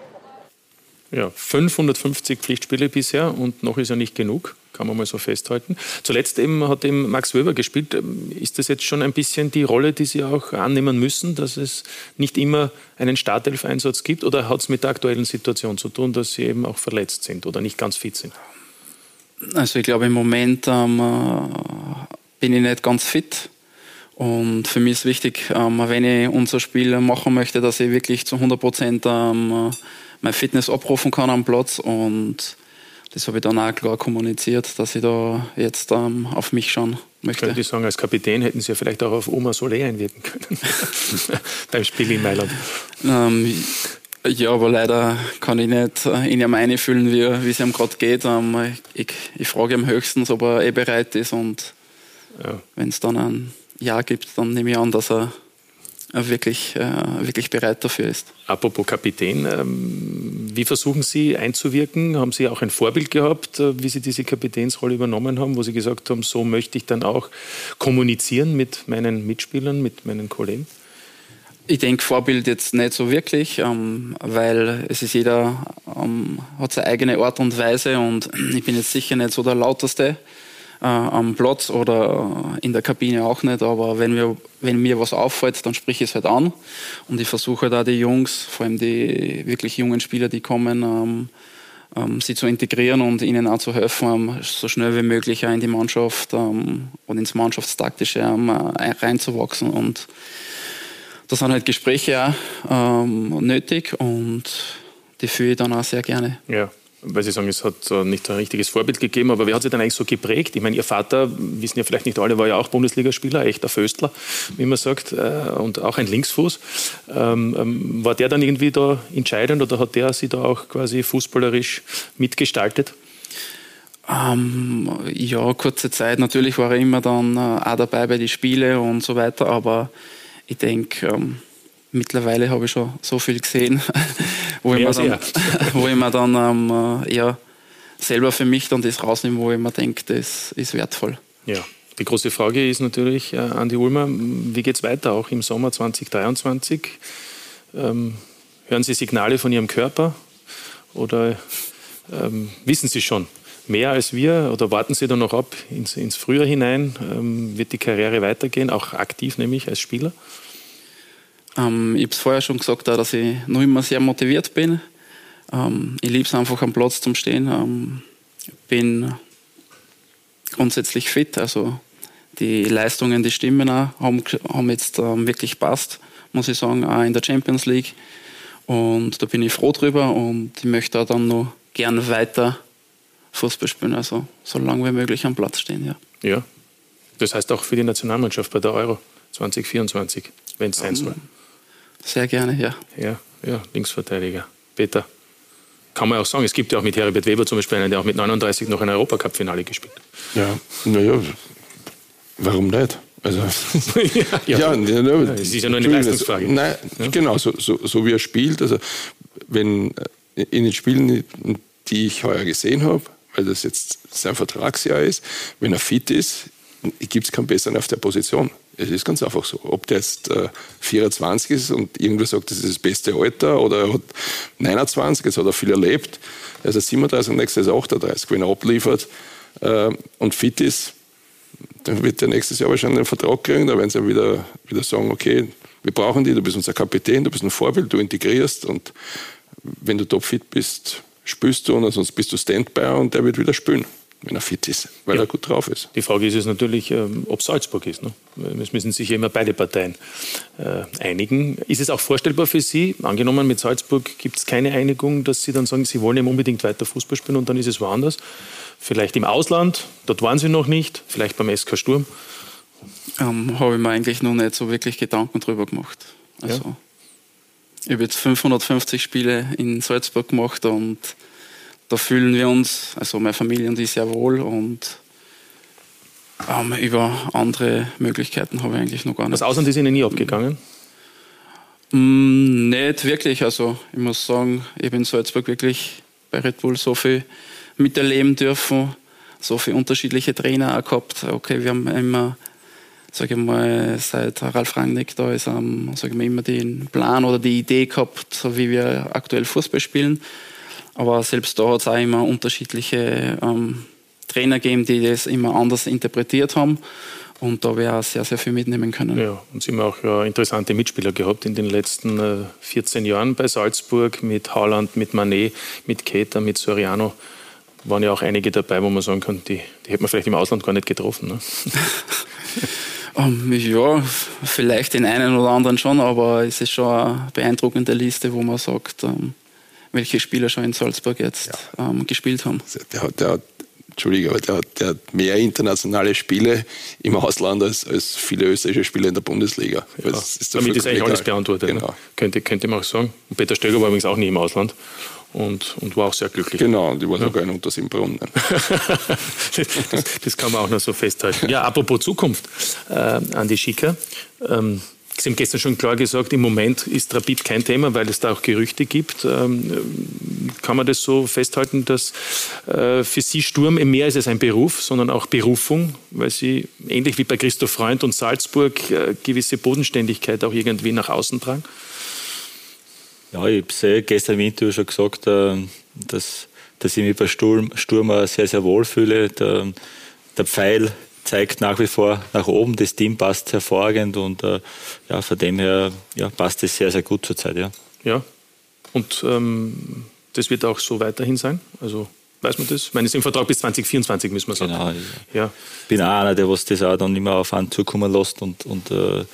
Ja, 550 Pflichtspiele bisher und noch ist ja nicht genug, kann man mal so festhalten. Zuletzt eben hat eben Max Wöber gespielt. Ist das jetzt schon ein bisschen die Rolle, die Sie auch annehmen müssen, dass es nicht immer einen Startelf-Einsatz gibt oder hat es mit der aktuellen Situation zu tun, dass Sie eben auch verletzt sind oder nicht ganz fit sind?
Also ich glaube im Moment ähm, äh, bin ich nicht ganz fit. Und für mich ist wichtig, ähm, wenn ich unser Spiel machen möchte, dass ich wirklich zu 100 Prozent ähm, äh, meine Fitness abrufen kann am Platz. Und das habe ich dann auch klar kommuniziert, dass ich da jetzt ähm, auf mich schauen möchte.
Könnte ich sagen, als Kapitän hätten Sie ja vielleicht auch auf Oma Solé einwirken können beim Spiel in Mailand.
Ähm, ja, aber leider kann ich nicht äh, in ihm einfühlen, wie, wie es ihm gerade geht. Ähm, ich, ich frage ihm höchstens, ob er eh bereit ist und
Ja.
wenn es dann ein Ja gibt, dann nehme ich an, dass er wirklich, äh, wirklich bereit dafür ist.
Apropos Kapitän, ähm, wie versuchen Sie einzuwirken? Haben Sie auch ein Vorbild gehabt, äh, wie Sie diese Kapitänsrolle übernommen haben, wo Sie gesagt haben, so möchte ich dann auch kommunizieren mit meinen Mitspielern, mit meinen Kollegen?
Ich denke Vorbild jetzt nicht so wirklich, ähm, weil es ist jeder ähm, hat seine eigene Art und Weise und ich bin jetzt sicher nicht so der lauteste äh, am Platz oder in der Kabine auch nicht, aber wenn mir, wenn mir was auffällt, dann sprich ich es halt an. Und ich versuche da die Jungs, vor allem die wirklich jungen Spieler, die kommen, ähm, ähm, sie zu integrieren und ihnen auch zu helfen, ähm, so schnell wie möglich in die Mannschaft ähm, und ins Mannschaftstaktische ähm, äh, reinzuwachsen. Und da sind halt Gespräche auch ähm, nötig und die führe ich dann auch sehr gerne.
Ja, weil Sie sagen, es hat nicht ein richtiges Vorbild gegeben, aber wer hat Sie dann eigentlich so geprägt? Ich meine, Ihr Vater, wissen ja vielleicht nicht alle, war ja auch Bundesligaspieler, echter Föstler, wie man sagt, äh, und auch ein Linksfuß. Ähm, ähm, war der dann irgendwie da entscheidend oder hat der Sie da auch quasi fußballerisch mitgestaltet?
Ähm, ja, kurze Zeit. Natürlich war er immer dann äh, auch dabei bei den Spielen und so weiter, aber ich denke, ähm, mittlerweile habe ich schon so viel gesehen, wo, ich dann, wo ich mir dann ähm, äh, ja, selber für mich dann das rausnehme, wo ich mir denke, das ist wertvoll.
Ja. Die große Frage ist natürlich, äh, Andi Ulmer, wie geht es weiter, auch im Sommer 2023? Ähm, hören Sie Signale von Ihrem Körper oder ähm, wissen Sie schon mehr als wir oder warten Sie da noch ab ins, ins Frühjahr hinein? Ähm, wird die Karriere weitergehen, auch aktiv nämlich als Spieler?
Ähm, ich habe es vorher schon gesagt, auch, dass ich noch immer sehr motiviert bin. Ähm, ich liebe es einfach am Platz zum Stehen. Ähm, bin grundsätzlich fit, also die Leistungen, die Stimmen auch, haben, haben jetzt ähm, wirklich passt, muss ich sagen, auch in der Champions League. Und da bin ich froh drüber und ich möchte auch dann noch gern weiter Fußball spielen, also so lange wie möglich am Platz stehen, ja.
Ja. Das heißt auch für die Nationalmannschaft bei der Euro 2024, wenn es sein soll.
Sehr gerne, ja.
Ja, ja, Linksverteidiger. Peter. Kann man auch sagen, es gibt ja auch mit Heribert Weber zum Beispiel einen, der auch mit 39 noch ein Europacup-Finale gespielt hat.
Ja, naja, warum nicht? Also,
ja,
ja, ja, ja,
es ist ja nur eine
Entschuldigung,
Leistungsfrage.
Nein, genau, so, so, so wie er spielt. Also, wenn äh, in den Spielen, die ich heuer gesehen habe, weil das jetzt sein Vertragsjahr ist. Wenn er fit ist, gibt es keinen besseren auf der Position. Es ist ganz einfach so. Ob der jetzt äh, 24 ist und irgendwer sagt, das ist das beste Alter oder er hat 29, jetzt hat er viel erlebt. Er ist 37 und nächstes ist 38. Wenn er abliefert äh, und fit ist, dann wird er nächstes Jahr wahrscheinlich einen Vertrag kriegen. Da werden sie wieder, wieder sagen, okay, wir brauchen dich, du bist unser Kapitän, du bist ein Vorbild, du integrierst und wenn du topfit bist, spielst du und sonst bist du Standby und der wird wieder spielen wenn er fit ist, weil ja. er gut drauf ist.
Die Frage ist es natürlich, ähm, ob Salzburg ist. Ne? Es müssen sich immer beide Parteien äh, einigen. Ist es auch vorstellbar für Sie, angenommen mit Salzburg gibt es keine Einigung, dass Sie dann sagen, Sie wollen eben unbedingt weiter Fußball spielen und dann ist es woanders? Vielleicht im Ausland, dort waren Sie noch nicht, vielleicht beim SK Sturm?
Ähm, Habe ich mir eigentlich noch nicht so wirklich Gedanken drüber gemacht. Also, ja. Ich habe jetzt 550 Spiele in Salzburg gemacht und da fühlen wir uns, also meine Familie und ich, sehr wohl und ähm, über andere Möglichkeiten habe ich eigentlich noch gar nicht.
Das Ausland ist Ihnen nie abgegangen?
Mm, nicht wirklich. Also ich muss sagen, ich habe in Salzburg wirklich bei Red Bull so viel miterleben dürfen, so viele unterschiedliche Trainer auch gehabt. Okay, wir haben immer, sage ich mal, seit Ralf Rangnick da ist, um, sage ich mal, immer den Plan oder die Idee gehabt, wie wir aktuell Fußball spielen. Aber selbst da hat es auch immer unterschiedliche ähm, Trainer gegeben, die das immer anders interpretiert haben. Und da wäre sehr, sehr viel mitnehmen können.
Ja, und Sie haben auch äh, interessante Mitspieler gehabt in den letzten äh, 14 Jahren bei Salzburg mit Haaland, mit Manet, mit Keter, mit Soriano. Waren ja auch einige dabei, wo man sagen kann, die, die hätte man vielleicht im Ausland gar nicht getroffen. Ne?
um, ähm, ja, vielleicht den einen oder anderen schon, aber es ist schon eine beeindruckende Liste, wo man sagt, ähm, welche Spieler schon in Salzburg jetzt ja. ähm, gespielt haben.
Der hat, der hat, Entschuldige, aber der hat, der hat mehr internationale Spiele im Ausland als, als viele österreichische Spieler in der Bundesliga.
Ja. Ist Damit ist eigentlich alles beantwortet. Ne? Genau. Ne? Könnte, könnte man auch sagen. Und Peter Stöger war übrigens auch nie im Ausland. Und, und, war auch sehr glücklich.
Genau, und die war ja. sogar in Untersimbrunn.
das, das, kann man auch noch so festhalten. Ja, apropos Zukunft, äh, Andi Schicker. Ähm, Sie haben gestern schon klar gesagt, im Moment ist Rapid kein Thema, weil es da auch Gerüchte gibt. Ähm, kann man das so festhalten, dass äh, für Sie Sturm mehr ist als ein Beruf, sondern auch Berufung, weil Sie ähnlich wie bei Christoph Freund und Salzburg äh, gewisse Bodenständigkeit auch irgendwie nach außen tragen?
Ja, ich habe gestern im Interview schon gesagt, äh, dass, dass ich mich bei Sturm, Sturm sehr, sehr wohl fühle. Der, der Pfeil zeigt nach wie vor nach oben. Das Team passt hervorragend und äh, ja, von dem her ja, passt es sehr, sehr gut zurzeit. Ja,
ja. und ähm, das wird auch so weiterhin sein? Also weiß man das? Ich meine, es ist im Vertrag bis 2024, müssen wir sagen. Genau.
Ja. Ich bin auch einer, der was das auch dann immer auf einen zukommen lässt und, und äh,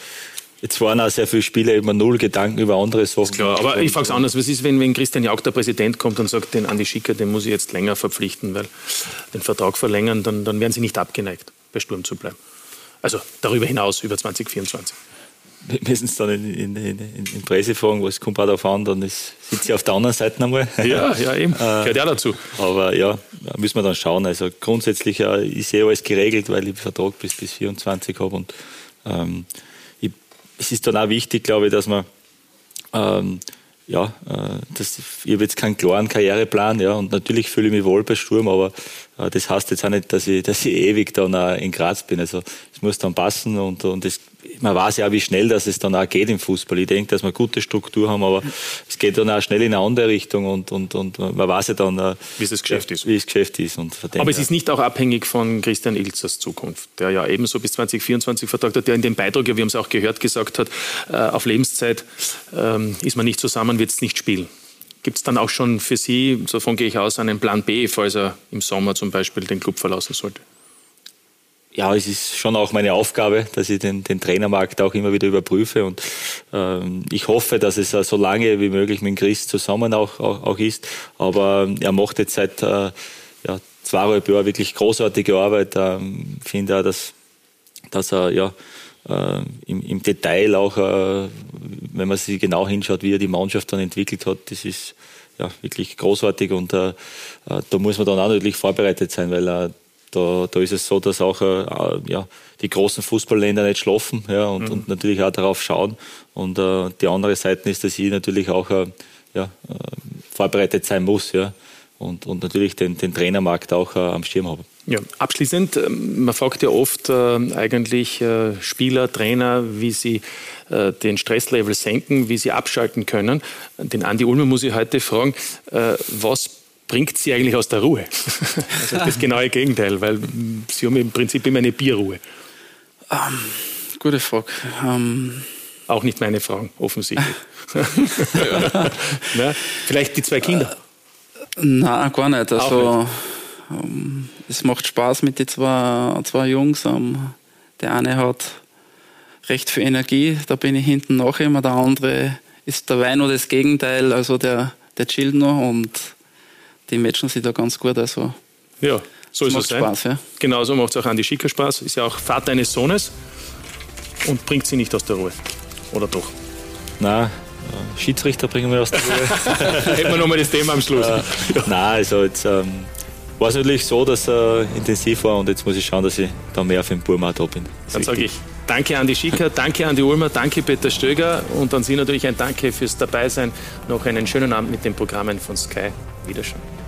Jetzt waren auch sehr viele Spieler immer null Gedanken über andere Sachen.
Klar, aber ich frage es anders. Was ist, wenn, wenn Christian Jauch, der Präsident, kommt und sagt, den Andi Schicker, den muss ich jetzt länger verpflichten, weil den Vertrag verlängern, dann, dann werden Sie nicht abgeneigt bei Sturm zu bleiben. Also darüber hinaus, über 2024.
Wir müssen es dann in, in, in, in Presse fragen, was kommt auch darauf an, dann sitzt sie auf der anderen Seite einmal.
Ja, ja, eben. Äh, Gehört ja dazu.
Aber ja, da müssen wir dann schauen. Also grundsätzlich ist eh alles geregelt, weil ich Vertrag bis, bis 24 habe und ähm, ich, es ist dann auch wichtig, glaube ich, dass man ähm, ja, äh, das, ich habe jetzt keinen klaren Karriereplan, ja, und natürlich fühle ich mich wohl bei Sturm, aber äh, das heißt jetzt auch nicht, dass ich, dass ich ewig dann auch in Graz bin. Also es muss dann passen und, und das, man weiß ja auch, wie schnell das es dann auch geht im Fußball. Ich denke, dass wir gute Struktur haben, aber es geht dann auch schnell in eine andere Richtung und, und, und man weiß ja dann, äh,
wie es das Geschäft ist.
Wie es Geschäft ist. Und
aber es ist nicht auch abhängig von Christian Ilzers Zukunft, der ja ebenso bis 2024 Vertrag hat, der in dem Beitrag, wir haben es auch gehört, gesagt hat, äh, auf Lebenszeit ähm, ist man nicht zusammen, wird es nicht spielen. Gibt es dann auch schon für Sie, davon gehe ich aus, einen Plan B, falls er im Sommer zum Beispiel den Club verlassen sollte?
Ja, es ist schon auch meine Aufgabe, dass ich den, den Trainermarkt auch immer wieder überprüfe und ähm, ich hoffe, dass es so lange wie möglich mit Chris zusammen auch, auch, auch ist. Aber ähm, er macht jetzt seit äh, ja, zweieinhalb Jahren wirklich großartige Arbeit. Ähm, ich finde auch, dass, dass er ja, äh, im, im, Detail auch, äh, wenn man sich genau hinschaut, wie er die Mannschaft dann entwickelt hat, das ist ja, wirklich großartig und äh, äh da muss man dann auch natürlich vorbereitet sein, weil er da, da ist es so, dass auch äh, ja, die großen Fußballländer nicht schlafen ja, und, mhm. und natürlich auch darauf schauen. Und äh, die andere Seite ist, dass ich natürlich auch äh, ja, äh, vorbereitet sein muss. Ja. und, und natürlich den, den Trainermarkt auch äh, am Schirm haben.
Ja, abschließend, ähm, man fragt ja oft äh, eigentlich äh, Spieler, Trainer, wie sie äh, den Stresslevel senken, wie sie abschalten können. Den Andi Ulmer muss ich heute fragen, äh, was bringt sie eigentlich aus der Ruhe? also das genaue Gegenteil, weil sie haben im Prinzip immer eine Bierruhe.
Ähm, gute Frage. Ähm
Auch nicht meine Fragen, offensichtlich. Na, vielleicht die zwei Kinder?
Nein, gar nicht. Also, ähm, es macht Spaß mit den zwei, zwei Jungs. Ähm, der eine hat recht viel Energie, da bin ich hinten nach immer. Der andere ist der Wein oder das Gegenteil, also der, der chillt noch und die matchen sich da ganz gut. Also,
ja, so ist
macht
es. sein.
Spaß, ja.
Genauso macht es auch Andi Schicker Spaß. Ist ja auch Vater eines Sohnes und bringt sie nicht aus der Ruhe. Oder doch?
Nein, äh, Schiedsrichter bringen wir aus der Ruhe.
Hätten wir nochmal das Thema am Schluss.
Äh, Nein, also jetzt ähm, war es natürlich so, dass er intensiv war und jetzt muss ich schauen, dass ich da mehr für den Burma da bin. Das
Dann sage ich Danke Andi Schicker, danke Andi Ulmer, danke Peter Stöger und an Sie natürlich ein Danke fürs Dabeisein. Noch einen schönen Abend mit den Programmen von Sky. Wiederschauen.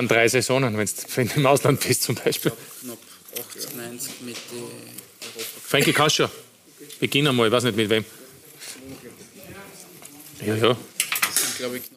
Sind drei Saisonen, wenn du im Ausland bist zum Beispiel.
Knapp 98 mit den
Frankie Kascher, beginn einmal, ich weiß nicht mit wem. Ja, ja.
Das sind, glaube ich,